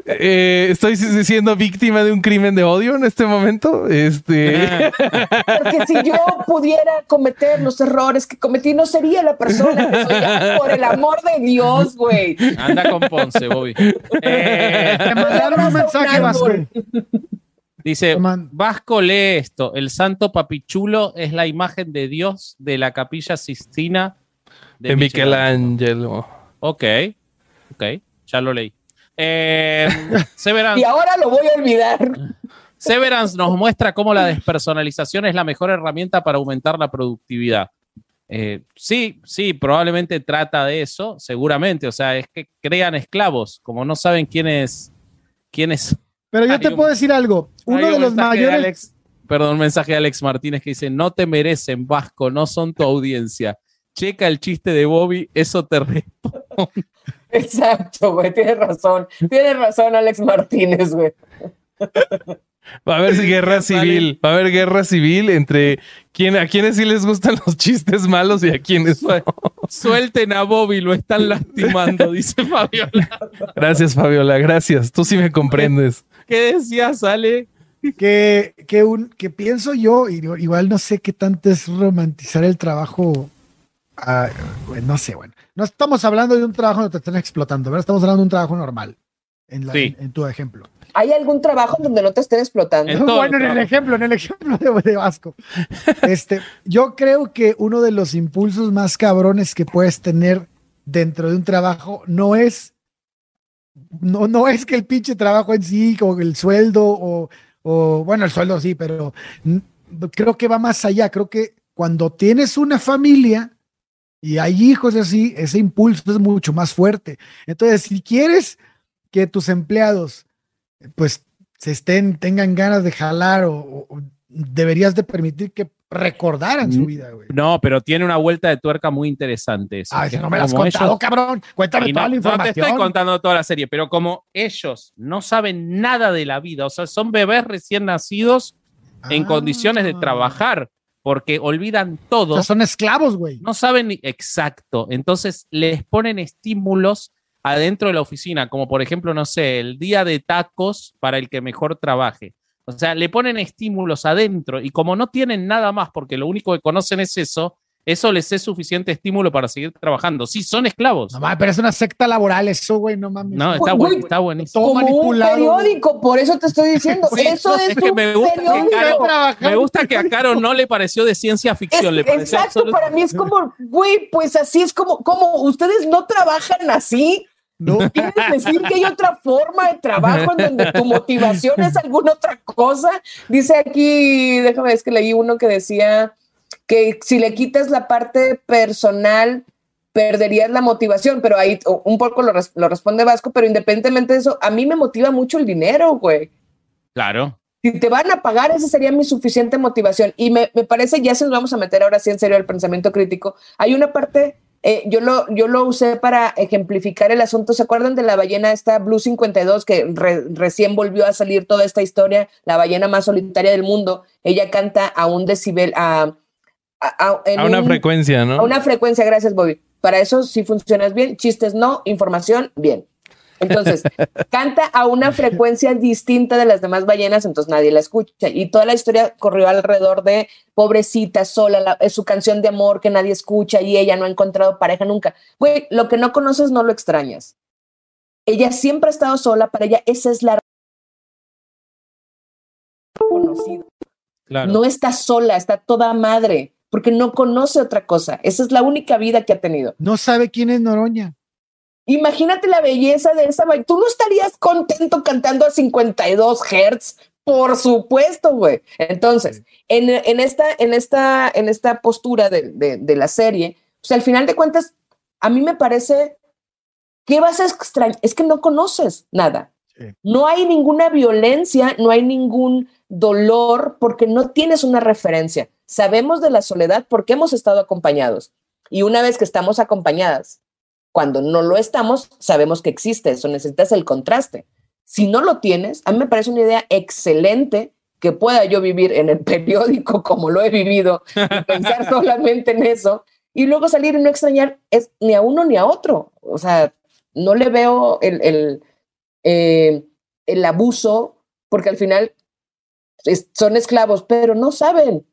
Eh, estoy si- siendo víctima de un crimen de odio en este momento. Este. Porque si yo pudiera cometer los errores que cometí, no sería la persona que soy. Por el amor de Dios, güey. Anda con Ponce, Bobby. Eh, Te mandaron un mensaje, Vasco. Dice, Vasco lee esto, el santo papichulo es la imagen de Dios de la capilla Sistina De Michelangelo. Ok, ok, ya lo leí. Eh, Severance, Y ahora lo voy a olvidar. Severance nos muestra cómo la despersonalización es la mejor herramienta para aumentar la productividad. Eh, sí, sí, probablemente trata de eso, seguramente. O sea, es que crean esclavos, como no saben quién es, quién es Pero yo Hay te un- puedo decir algo. Uno un de los mayores. Alex- perdón, un mensaje de Alex Martínez que dice: No te merecen, Vasco, no son tu audiencia. Checa el chiste de Bobby, eso te re- Exacto, güey, tienes razón. Tienes razón, Alex Martínez, güey. Va a haber guerra civil. Va a haber guerra civil entre quién, a quienes sí les gustan los chistes malos y a quienes no. Suelten a Bobby, lo están lastimando, dice Fabiola. Gracias, Fabiola. Gracias. Tú sí me comprendes. ¿Qué decías, Ale? que, que, un, que pienso yo, y igual no sé qué tanto es romantizar el trabajo. ah, no sé, bueno. No estamos hablando de un trabajo donde te están explotando, ¿verdad? Estamos hablando de un trabajo normal. en, la- Sí. en- en tu ejemplo. ¿Hay algún trabajo donde no te estén explotando? En bueno, en el ejemplo, en el ejemplo de, de Vasco. Este, yo creo que uno de los impulsos más cabrones que puedes tener dentro de un trabajo no es, no, no es que el pinche trabajo en sí, o el sueldo, o, o, bueno, el sueldo sí, pero creo que va más allá. Creo que cuando tienes una familia y hay hijos así, ese impulso es mucho más fuerte. Entonces, si quieres que tus empleados pues se estén, tengan ganas de jalar o, deberías de permitir que recordaran su Mm, vida, güey. No, pero tiene una vuelta de tuerca muy interesante. Eso, Ah, que eso no me lo has contado, ellos- cabrón. Cuéntame toda la no te información. estoy contando toda la serie, pero como ellos no saben nada de la vida, o sea, son bebés recién nacidos en Ah. condiciones de trabajar, porque olvidan O todo, sea, son esclavos, güey. no saben ni exacto, entonces les ponen estímulos adentro de la oficina, como por ejemplo, no sé, el día de tacos para el que mejor trabaje. O sea, le ponen estímulos adentro y como no tienen nada más, porque lo único que conocen es eso, eso les es suficiente estímulo para seguir trabajando. Sí, son esclavos. No mames, pero es una secta laboral eso, güey, no mames. No, está, Güey, bueno, está buenísimo. todo Como un manipulado. periódico, por eso te estoy diciendo. Sí, eso es, es que un me gusta que periódico. Caro- Me gusta que a Caro no le pareció de ciencia ficción, le pareció exacto, absoluto- para mí es como, güey, pues así es como, como ustedes no trabajan así. No. ¿Quieres decir que hay otra forma de trabajo en donde tu motivación es alguna otra cosa? Dice aquí, déjame ver, es que leí uno que decía que si le quitas la parte personal, perderías la motivación, pero ahí un poco lo, res- lo responde Vasco, pero independientemente de eso, a mí me motiva mucho el dinero, güey. Claro. Si te van a pagar, esa sería mi suficiente motivación. Y me, me parece, ya se nos vamos a meter ahora sí en serio al pensamiento crítico. Hay una parte, eh, yo, lo, yo lo usé para ejemplificar el asunto. ¿Se acuerdan de la ballena esta Blue 52 que re- recién volvió a salir toda esta historia? La ballena más solitaria del mundo. Ella canta a un decibel, a, a, a- en A una un- frecuencia, ¿no? a una frecuencia, gracias, Bobby. Para eso sí funcionas bien, chistes no, información bien. Entonces, canta a una frecuencia distinta de las demás ballenas, entonces nadie la escucha. Y toda la historia corrió alrededor de pobrecita, sola, la- es su canción de amor que nadie escucha y ella no ha encontrado pareja nunca. Güey, lo que no conoces no lo extrañas. Ella siempre ha estado sola, para ella esa es la conocida. Claro. No está sola, está toda madre, porque no conoce otra cosa. Esa es la única vida que ha tenido. No sabe quién es Noroña. Imagínate la belleza de esa. Tú no estarías contento cantando a 52 hertz, por supuesto, güey. Entonces, en, en esta, en, esta, en esta postura de, de- de la serie, pues al final de cuentas, a mí me parece que vas a extrañar. Es que no conoces nada. Sí. No hay ninguna violencia, no hay ningún dolor, porque no tienes una referencia. Sabemos de la soledad porque hemos estado acompañados. Y una vez que estamos acompañadas, cuando no lo estamos, sabemos que existe eso, necesitas el contraste. Si no lo tienes, a mí me parece una idea excelente que pueda yo vivir en el periódico como lo he vivido y pensar solamente en eso y luego salir y no extrañar es ni a uno ni a otro. O sea, no le veo el, el, eh, el abuso porque al final es- son esclavos, pero no saben.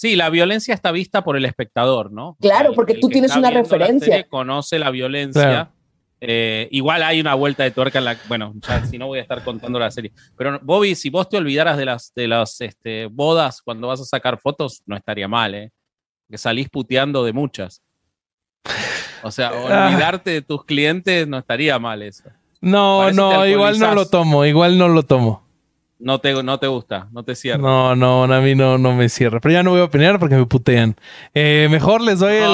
Sí, la violencia está vista por el espectador, ¿no? Claro, porque el tú que tienes está una la referencia. serie conoce la violencia. Claro. Eh, igual hay una vuelta de tuerca en la. Bueno, ya si no voy a estar contando la serie. Pero Bobby, si vos te olvidaras de las, de las este, bodas cuando vas a sacar fotos, no estaría mal, ¿eh? Que salís puteando de muchas. O sea, Ah. olvidarte de tus clientes no estaría mal eso. No, Parece no, igual no lo tomo, igual no lo tomo. No te, no te gusta, no te cierra. No, no, a mí no, no me cierra. Pero ya no voy a opinar porque me putean. Eh, mejor les doy el,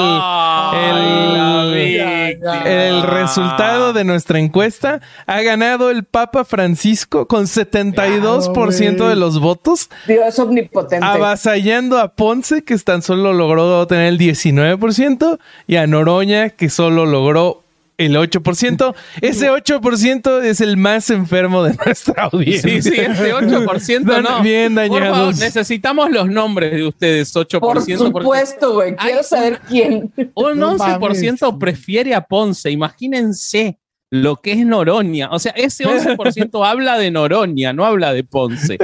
el- resultado de nuestra encuesta. Ha ganado el Papa Francisco con 72% Claro, de los votos, Dios omnipotente. avasallando a Ponce, que tan solo logró tener el 19%, y a Noroña, que solo logró el 8%. Ese 8% es el más enfermo de nuestra audiencia. Sí, sí, ese 8% Están no. bien Por favor, dañados. necesitamos los nombres de ustedes, 8%. Por supuesto, güey. Quiero saber quién. un No 11% mames. prefiere a Ponce. Imagínense lo que es Noroña. O sea, ese 11% habla de Noroña, no habla de Ponce.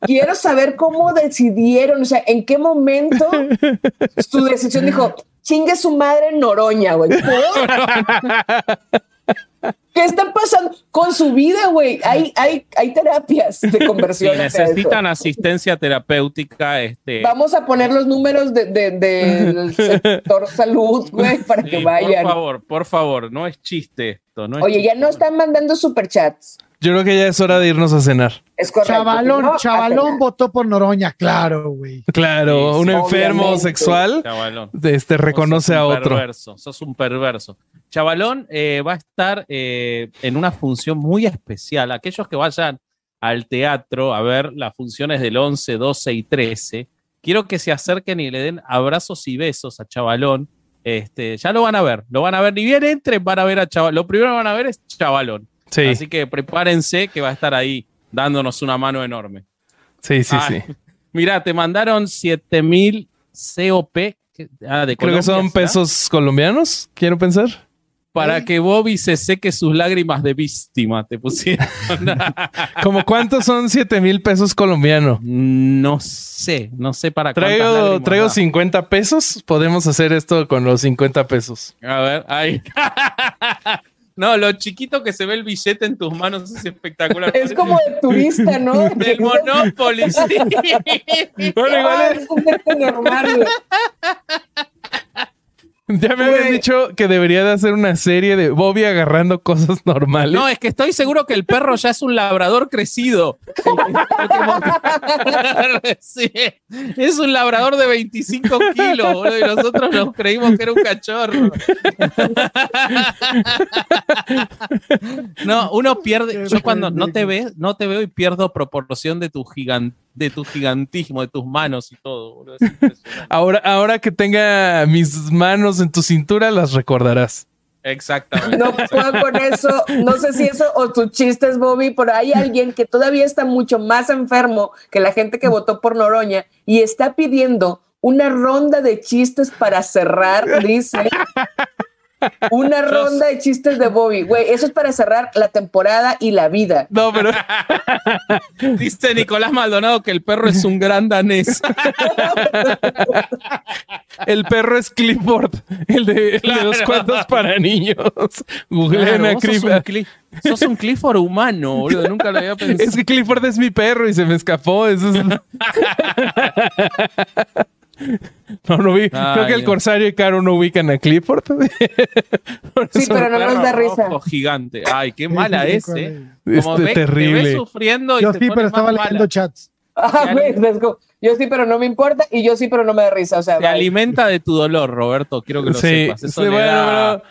Quiero saber cómo decidieron, o sea, en qué momento su decisión dijo, chingue su madre Noroña, güey. ¿Qué ¿Qué está pasando con su vida, güey? Hay, hay, hay terapias de conversión. necesitan asistencia terapéutica. Este, Vamos a poner los números de, de- del sector salud, güey, para sí, que vayan. Por favor, por favor, no es chiste esto. No es Oye, ya no están mandando superchats. Yo creo que ya es hora de irnos a cenar. Es correcto. Chavalón, ¿no? chavalón votó por Noroña, claro, güey. Claro, Sí, un enfermo obviamente. sexual Chavalón. este, reconoce a un otro. Perverso, sos un perverso. Chavalón eh, va a estar eh, en una función muy especial. Aquellos que vayan al teatro a ver las funciones del 11, 12 y 13, quiero que se acerquen y le den abrazos y besos a Chavalón. Este, ya lo van a ver, lo van a ver. Ni bien entren, van a ver a Chavalón. Lo primero que van a ver es Chavalón. Sí, Así que prepárense que va a estar ahí dándonos una mano enorme. sí, sí, Ay, sí. Mira, te mandaron 7000 COP. ah, de Creo que son pesos colombianos, quiero pensar. Para que Bobby se seque sus lágrimas de víctima, te pusieron. ¿Como cuántos son 7 mil pesos colombianos? no sé, no sé para cuántas Traigo, lágrimas traigo da. 50 pesos. Podemos hacer esto con los 50 pesos. A ver, ahí. No, lo chiquito que se ve el billete en tus manos es espectacular. Es como de turista, ¿no? del Monopoly, sí. Bueno, igual es- normal. Ya me habían dicho que debería de hacer una serie de Bobby agarrando cosas normales. No, es que estoy seguro que el perro ya es un labrador crecido. Sí, es un labrador de 25 kilos, boludo, y nosotros nos creímos que era un cachorro. No, uno pierde. Yo cuando no te ves, no te veo y pierdo proporción de tu gigan- de tu gigantismo, de tus manos y todo. boludo. Ahora, ahora que tenga mis manos en tu cintura, las recordarás. Exactamente. No puedo con eso. No sé si eso o tus chistes, Bobby, pero hay alguien que todavía está mucho más enfermo que la gente que votó por Noroña y está pidiendo una ronda de chistes para cerrar, dice. Una ronda de chistes de Bobby. Güey, eso es para cerrar la temporada y la vida. No, pero Dice Nicolás Maldonado que el perro es un gran danés. el perro es Clifford, el de, el de los cuentos para niños. Googleen Claro, a sos un Clifford humano, boludo. Nunca lo había pensado. Es que Clifford es mi perro y se me escapó. Eso es- No, no vi. Creo que el. Corsario y Caro no ubican a Clifford. Sí, eso pero no nos da risa. rojo gigante. Ay, qué mala es, eh. es Como ves- Te terrible. ves sufriendo y Yo te sí, pero estaba leyendo mala. chats. Ah. Yo sí, pero no me importa y yo sí, pero no me da risa. O sea, Te bye. alimenta de tu dolor, Roberto. Quiero que lo Sí, sepas. Eso sí, le bueno, da- pero,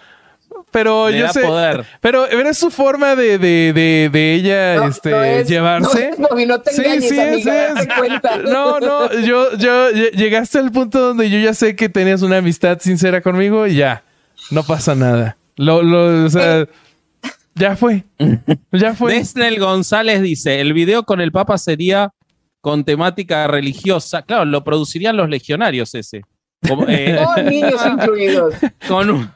pero le yo sé. poder. Pero, es su forma de, de, de, de ella No, este, no es- llevarse. No, es, Bobby, no te Sí, engañes, sí, amiga, es- cuenta. No, no, yo, yo lle- llegaste al punto donde yo ya sé que tenías una amistad sincera conmigo y ya, no pasa nada. Lo, lo, o sea, ya fue. Ya fue. Desnel González dice: el video con el Papa sería con temática religiosa. Claro, lo producirían los legionarios ese. Como, eh, Todos niños incluidos. con un-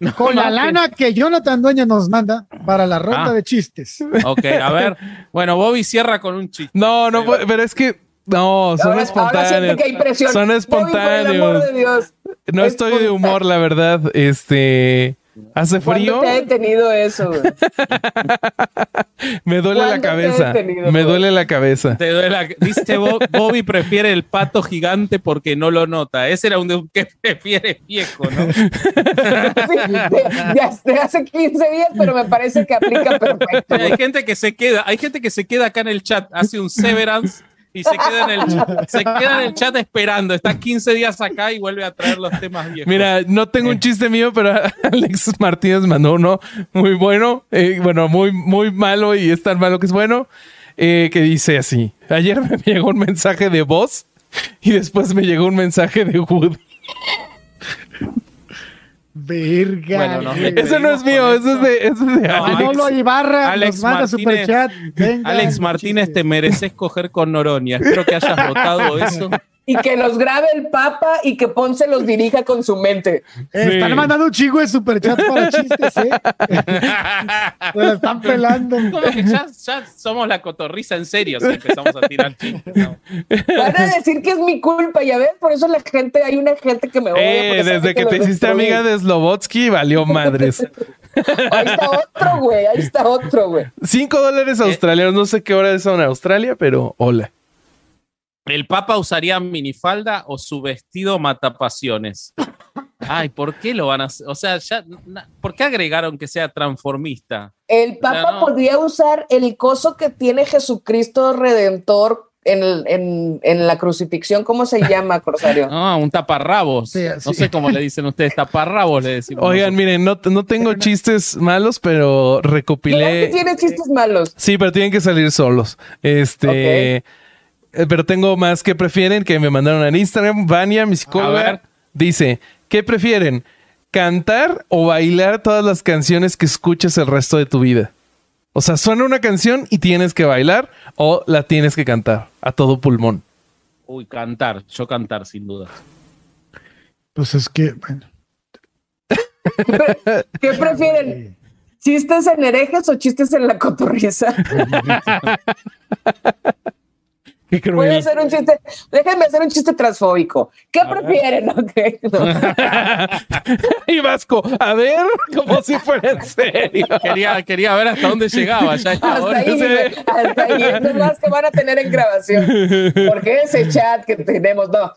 no, Con la lana que Jonathan Dueña nos manda para la ronda Ah. de chistes. Ok, a ver. Bueno, cierra con un chiste. No, no, puede- pero es que no, son Ahora, ahora siento espontáneos. Son Bobby, por el amor espontáneos. de Dios. No estoy de humor, la verdad. Este, hace ¿Cuándo frío, te ha detenido eso, güey? me duele la ¿Cuándo te ha cabeza. detenido, Me duele la cabeza. Te duele la- Dice Bo- Bobby prefiere el pato gigante porque no lo nota. Ese era un de- que prefiere viejo, ¿no? Sí, de, de- de hace 15 días, pero me parece que aplica perfecto. Hay gente que se queda, hay gente que se queda acá en el chat, hace un severance y se queda en el chat, se queda en el chat esperando. Está 15 días acá y vuelve a traer los temas viejos. Mira, no tengo un chiste mío, pero Alex Martínez mandó uno muy bueno, eh, bueno, muy, muy malo y es tan malo que es bueno, eh, que dice así, ayer me llegó un mensaje de voz y después me llegó un mensaje de Woody. Verga. Bueno, no, güey. Eso no es mío, eso es de, eso es de No, Alex. Manolo Ibarra Alex nos manda Martínez. superchat. Venga, Alex Martínez, te mereces coger con Noronia. Espero que hayas votado eso. Y que los grabe el Papa y que Ponce los dirija con su mente. Eh, Están mandando un chingo de superchat para chistes, ¿eh? Se la están pelando. Como que ya, ya somos la cotorriza en serio si empezamos a tirar chistes. ¿no? Van a decir que es mi culpa, ya ves, por eso la gente, hay una gente que me odia. Eh, desde que te hiciste destruí. amiga de Slobotsky, valió madres. Ahí está otro, güey. Ahí está otro, güey. 5 dólares australianos. No sé qué hora es en Australia, pero hola. ¿El Papa usaría minifalda o su vestido matapasiones? Ay, ¿por qué lo van a hacer? O sea, ya, na- ¿por qué agregaron que sea transformista? El Papa no. podría usar el coso que tiene Jesucristo Redentor en, el- en- en la crucifixión. ¿Cómo se llama, Corsario? Ah, un taparrabos. Sí, No sé cómo le dicen ustedes, taparrabos le decimos. Oigan, miren, no, no tengo chistes malos, pero Claro que recopilé. tiene chistes malos. Sí, pero tienen que salir solos. Este. Pero tengo más que prefieren que me mandaron en Instagram. Vania, mi psicóloga, dice: ¿Qué prefieren? ¿Cantar o bailar todas las canciones que escuches el resto de tu vida? O sea, suena una canción y tienes que bailar o la tienes que cantar a todo pulmón. Uy, cantar. Yo cantar, sin duda. Pues es que, bueno. ¿Qué prefieren? ¿Chistes en herejes o chistes en la cotorriza? Voy a hacer un chiste. Déjenme hacer un chiste transfóbico. ¿Qué prefieren? Ok, no. y Vasco, a ver, como si fuera en serio. Quería, quería ver hasta dónde llegaba. Ya Hasta ahora. ahí, güey, hasta ahí. Es más que van a tener en grabación. Porque ese chat que tenemos, no.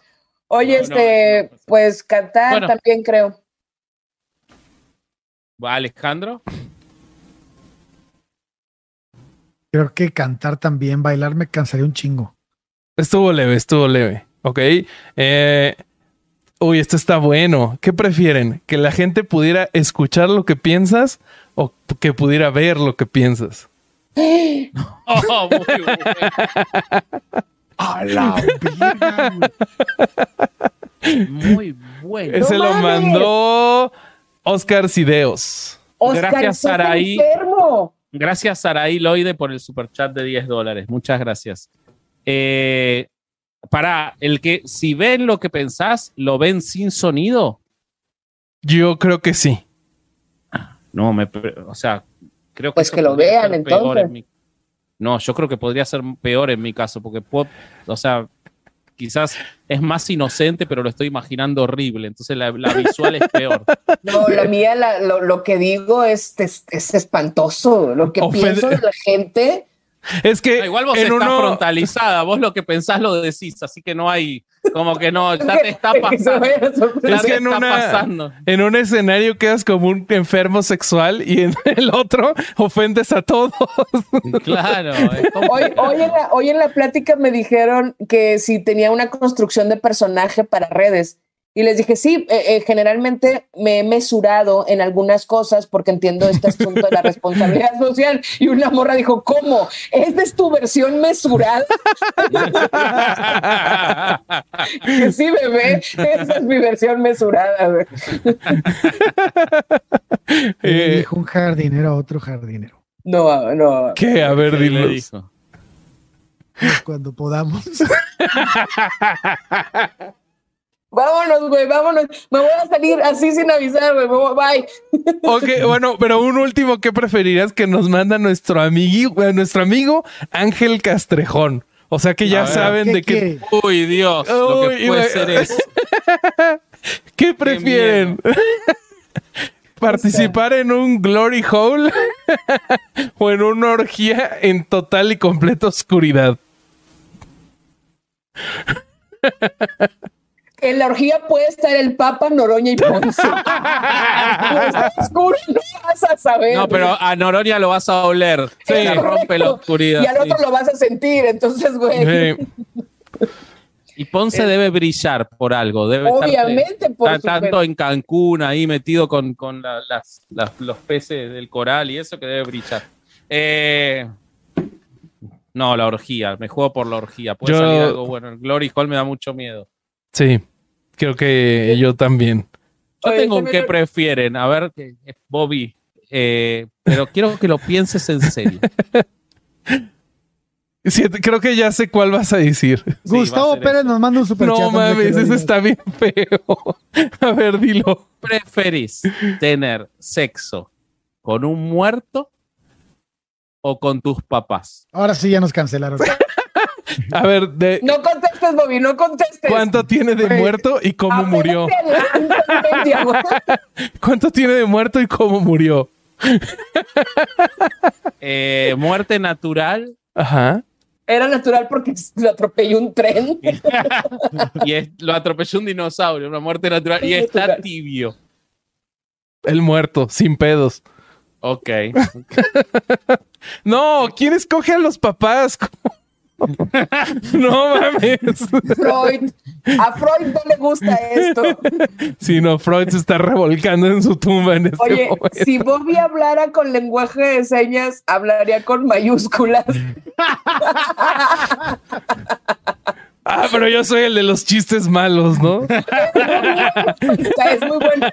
Oye, No, este, no pues cantar Bueno. también creo. ¿Va Alejandro? Creo que cantar también, bailar me cansaría un chingo. Estuvo leve, estuvo leve. Ok. Eh, uy, esto está bueno. ¿Qué prefieren? ¿Que la gente pudiera escuchar lo que piensas o que pudiera ver lo que piensas? Oh, muy bueno. ¡A la güey! Muy bueno. Ese lo mames! mandó Oscar Cideos. Oscar, Gracias, Saraí. enfermo. Gracias, Saraí Loide, por el superchat de 10 dólares. Muchas gracias. Eh, para el que, si ven lo que pensás, ¿lo ven sin sonido? Yo creo que sí. No, me, o sea, creo que. Pues que lo vean, entonces. en mi- no, yo creo que podría ser peor en mi caso, porque puedo, o sea, quizás es más inocente, pero lo estoy imaginando horrible. Entonces la, la visual es peor. No, la mía, la- lo, lo que digo es, es, es espantoso. Lo que Ofende- pienso de la gente. Es que Igual vos en estás uno, frontalizada, vos lo que pensás lo decís, así que no hay, como que no, ya te está pasando. Es que en está una- pasando. en un escenario quedas como un enfermo sexual y en el otro ofendes a todos. Claro. es como- Hoy, hoy, en la, hoy en la plática me dijeron que si tenía una construcción de personaje para redes. Y les dije, sí, eh, eh, generalmente me he mesurado en algunas cosas porque entiendo este asunto de la responsabilidad social. Y una morra dijo, ¿cómo? ¿Esta es tu versión mesurada? Que sí, bebé, esa es mi versión mesurada. Eh, dijo un jardinero a otro jardinero. No, no. ¿Qué? A ver, ¿Qué le dinos. dijo? Cuando podamos. Vámonos, güey, vámonos. Me voy a salir así sin avisar, güey. Bye. Ok, bueno, pero un último, ¿qué preferirías que nos manda nuestro amigo, nuestro amigo Ángel Castrejón? O sea que ya ver, saben ¿Qué de qué? Uy, Dios, lo que puede iba- ser eso. ¿qué prefieren. ¿Participar en un glory hole o en una orgía en total y completa oscuridad? En la orgía puede estar el Papa, Noroña y Ponce. Está oscuro, no vas a saber. No, pero a Noronia lo vas a oler. Sí, Se rompe la oscuridad. Y al sí. otro lo vas a sentir, entonces, güey. Y Ponce debe brillar por algo. Debe estar- Obviamente, por ta- tanto en Cancún ahí metido con, con la- las, las- los peces del coral y eso que debe brillar. Eh, no, la orgía. Me juego por la orgía. Puede Yo- salir algo bueno. El Glory Hall me da mucho miedo. sí, creo que yo también. Yo Oye, tengo un también- que prefieren. A ver, Bobby. eh, pero quiero que lo pienses en serio. Sí, creo que ya sé cuál vas a decir. Sí, va a Gustavo Pérez eso. nos manda un super No mames, ese está bien feo. A ver, dilo. ¿Preferís tener sexo con un muerto o con tus papás? Ahora sí ya nos cancelaron. A ver, de No contestes, Bobby, no contestes. ¿cuánto tiene de muerto y cómo Apenas murió? ¿Cuánto tiene de muerto y cómo murió? Eh, muerte natural. Ajá. Era natural porque lo atropelló un tren. y es- lo atropelló un dinosaurio, una muerte natural. Y está Natural. tibio. El muerto, sin pedos. Ok. No, ¿quién escoge a los papás? no mames. Freud. A Freud no le gusta esto. Si no, Freud se está revolcando en su tumba en este Oye, momento. si Bobby hablara con lenguaje de señas, hablaría con mayúsculas. Ah, pero yo soy el de los chistes malos, ¿no? O sea, es muy bueno.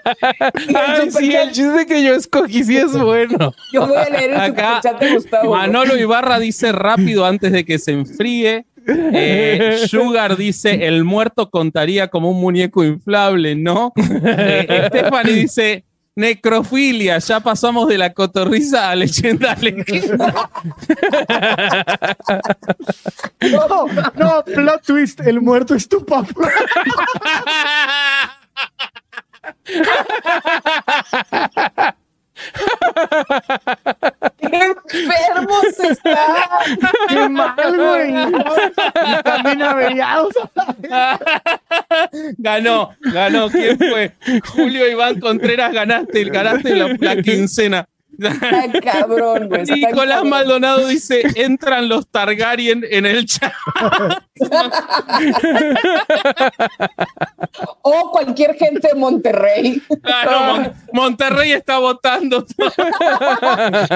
Ay, sí, el chiste que yo escogí sí es bueno. Yo voy a leer el Acá, superchat de Gustavo. Manolo Ibarra dice rápido antes de que se enfríe. Eh, Sugar dice: el muerto contaría como un muñeco inflable, ¿no? Eh, Stephanie dice: necrofilia, ya pasamos de la cotorriza a leyenda legendaria. No, no, plot twist, el muerto es tu papá. ¡Qué enfermos están! Qué mal, güey. Y también averiados. ganó, ganó. ¿Quién fue? Julio Iván Contreras, ganaste, ganaste la, la quincena. Está cabrón, güey. está Nicolás cabrón. Maldonado dice: entran los Targaryen en el chat. O cualquier gente de Monterrey. Claro, Mon- Monterrey está votando.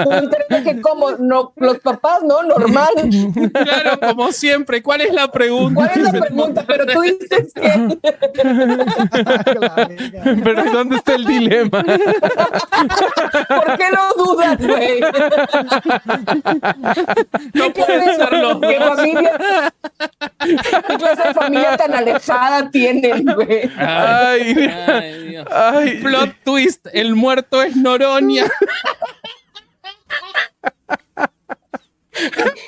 Monterrey que como no, los papás, ¿no? Normal. Claro, como siempre. ¿Cuál es la pregunta? ¿Cuál es la pregunta? Pero tú dices que Pero ¿dónde está el dilema? ¿por qué lo dudas, güey? No ¿Qué puede clase- serlo. ¿Qué familia? ¿Qué clase de familia tan alejada tienen, güey? Ay, Ay, Dios. ay. Plot twist: el muerto es Noroña.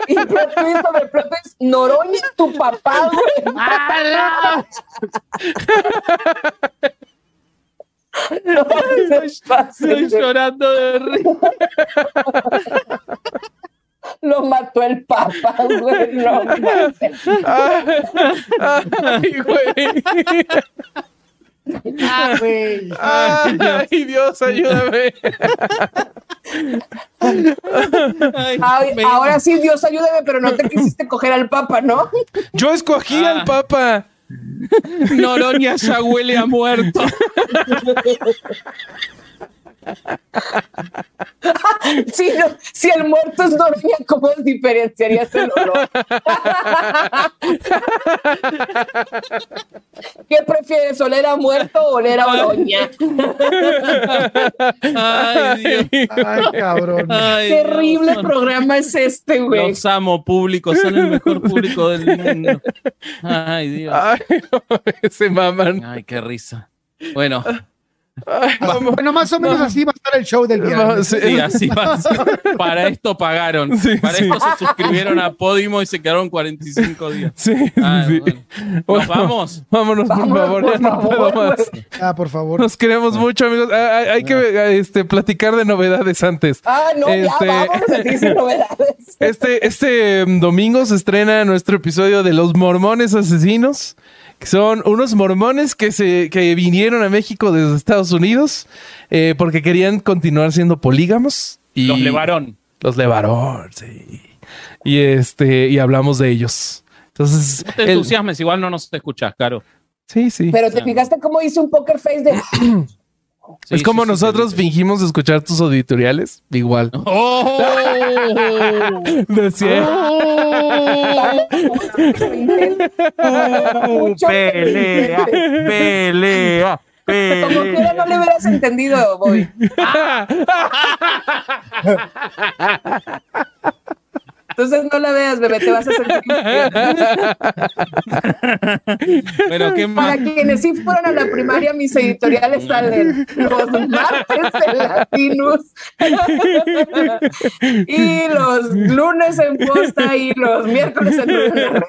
Y plot twist sobre plot twist, Noroña es tu papá, güey. No Estoy llorando de risa. Lo mató el papá, güey. No, mames. Ay, güey. Ah, güey. Ay, Dios, ayúdame. Ay, ahora sí, Dios ayúdame, pero no te quisiste coger al papa, ¿no? Yo escogí Ah. al Papa. Noroña ya huele a muerto. No, si el muerto es Noroña, ¿cómo diferenciarías el olor? ¿Qué prefieres, oler a muerto o oler a Oroña? Ay, Dios. Ay, cabrón. Ay, Dios, son- programa es este, güey. Los amo, público. Son el mejor público del mundo. Ay, Dios. Ay, se maman. Ay, qué risa. Bueno, Ay, vamos. Bueno, más o menos así va a estar el show del viernes. sí. sí, así va. a ser. Para esto pagaron. Sí, Para sí. esto se suscribieron a Podimo y se quedaron 45 días. Sí, Ah, sí. bueno. ¿Nos Bueno, vamos? Vámonos, por Vámonos, favor, por ya no favor, puedo más. Ah, por favor. Nos queremos mucho, amigos. Ah, Hay, hay que este, platicar de novedades antes. Ah, no, Este- ya vámonos sin novedades. Este, este mm, domingo se estrena nuestro episodio de Los Mormones Asesinos, son unos mormones que, se, que vinieron a México desde Estados Unidos eh, porque querían continuar siendo polígamos. Y Los levaron. Los levaron, sí. Y, este, y hablamos de ellos. Entonces, No te el- entusiasmes, igual no nos escuchas, Caro. sí, sí. Pero te fijaste cómo hizo un poker face de. Sí, es como sí, nosotros sí, sí. fingimos escuchar tus auditoriales. Igual. ¡Oh! Decía, Mucho pelea, pelea, Como quiera no le hubieras entendido, Bobby. Entonces no la veas, bebé, te vas a sentir. Pero qué más. Para quienes sí fueron a la primaria, mis editoriales salen los martes en Latinus y los lunes en posta y los miércoles en Luna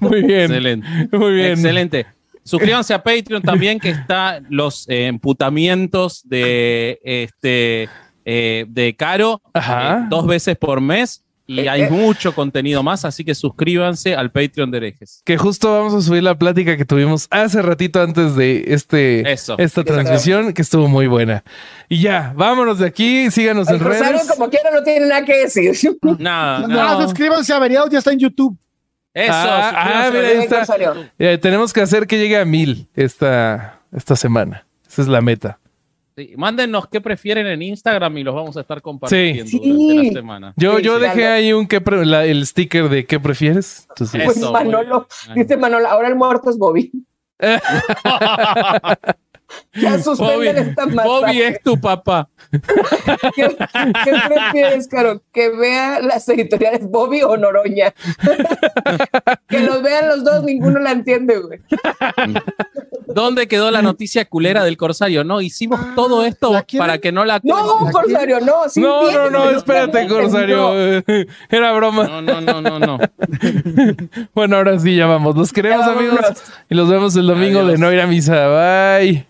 muy bien. Excelente. Muy bien. Excelente. Suscríbanse a Patreon también, que está los eh, emputamientos de este eh, de Caro eh, dos veces por mes y Eh, hay eh. mucho contenido más, así que suscríbanse al Patreon de herejes. Que justo vamos a subir la plática que tuvimos hace ratito antes de este, Eso. esta transmisión, que estuvo muy buena. Y ya, vámonos de aquí, síganos El en Rosario, redes. como quiera, no tiene nada que decir. Nada, No, nada. suscríbanse a Averiados, ya está en YouTube. Eso, Ah, ah, mira, ahí está. Eh, tenemos que hacer que llegue a mil esta, esta semana. Esa es la meta. Sí, Mándennos qué prefieren en Instagram y los vamos a estar compartiendo Sí. durante la semana. Yo, Sí, yo dejé ahí un que pre- la- el sticker de qué prefieres. Entonces, Pues muy Manolo, dice Manolo, ahora el muerto es Bobby. Ya Bobby, suspenden esta masa. Bobby es tu papá. ¿Qué, qué prefieres, Caro? ¿Que vea las editoriales Bobby o Noroña? que los vean los dos, ninguno la entiende, güey. ¿Dónde quedó la noticia culera del Corsario? No, hicimos todo esto para que no la No, ¿La Corsario, no. sí no, no, no, espérate, no, Corsario. Era broma. No, no, no, no, no. Bueno, ahora sí, ya vamos. Los queremos, Ya amigos. vámonos. Y los vemos el domingo Adiós. de no ir a misa. Bye.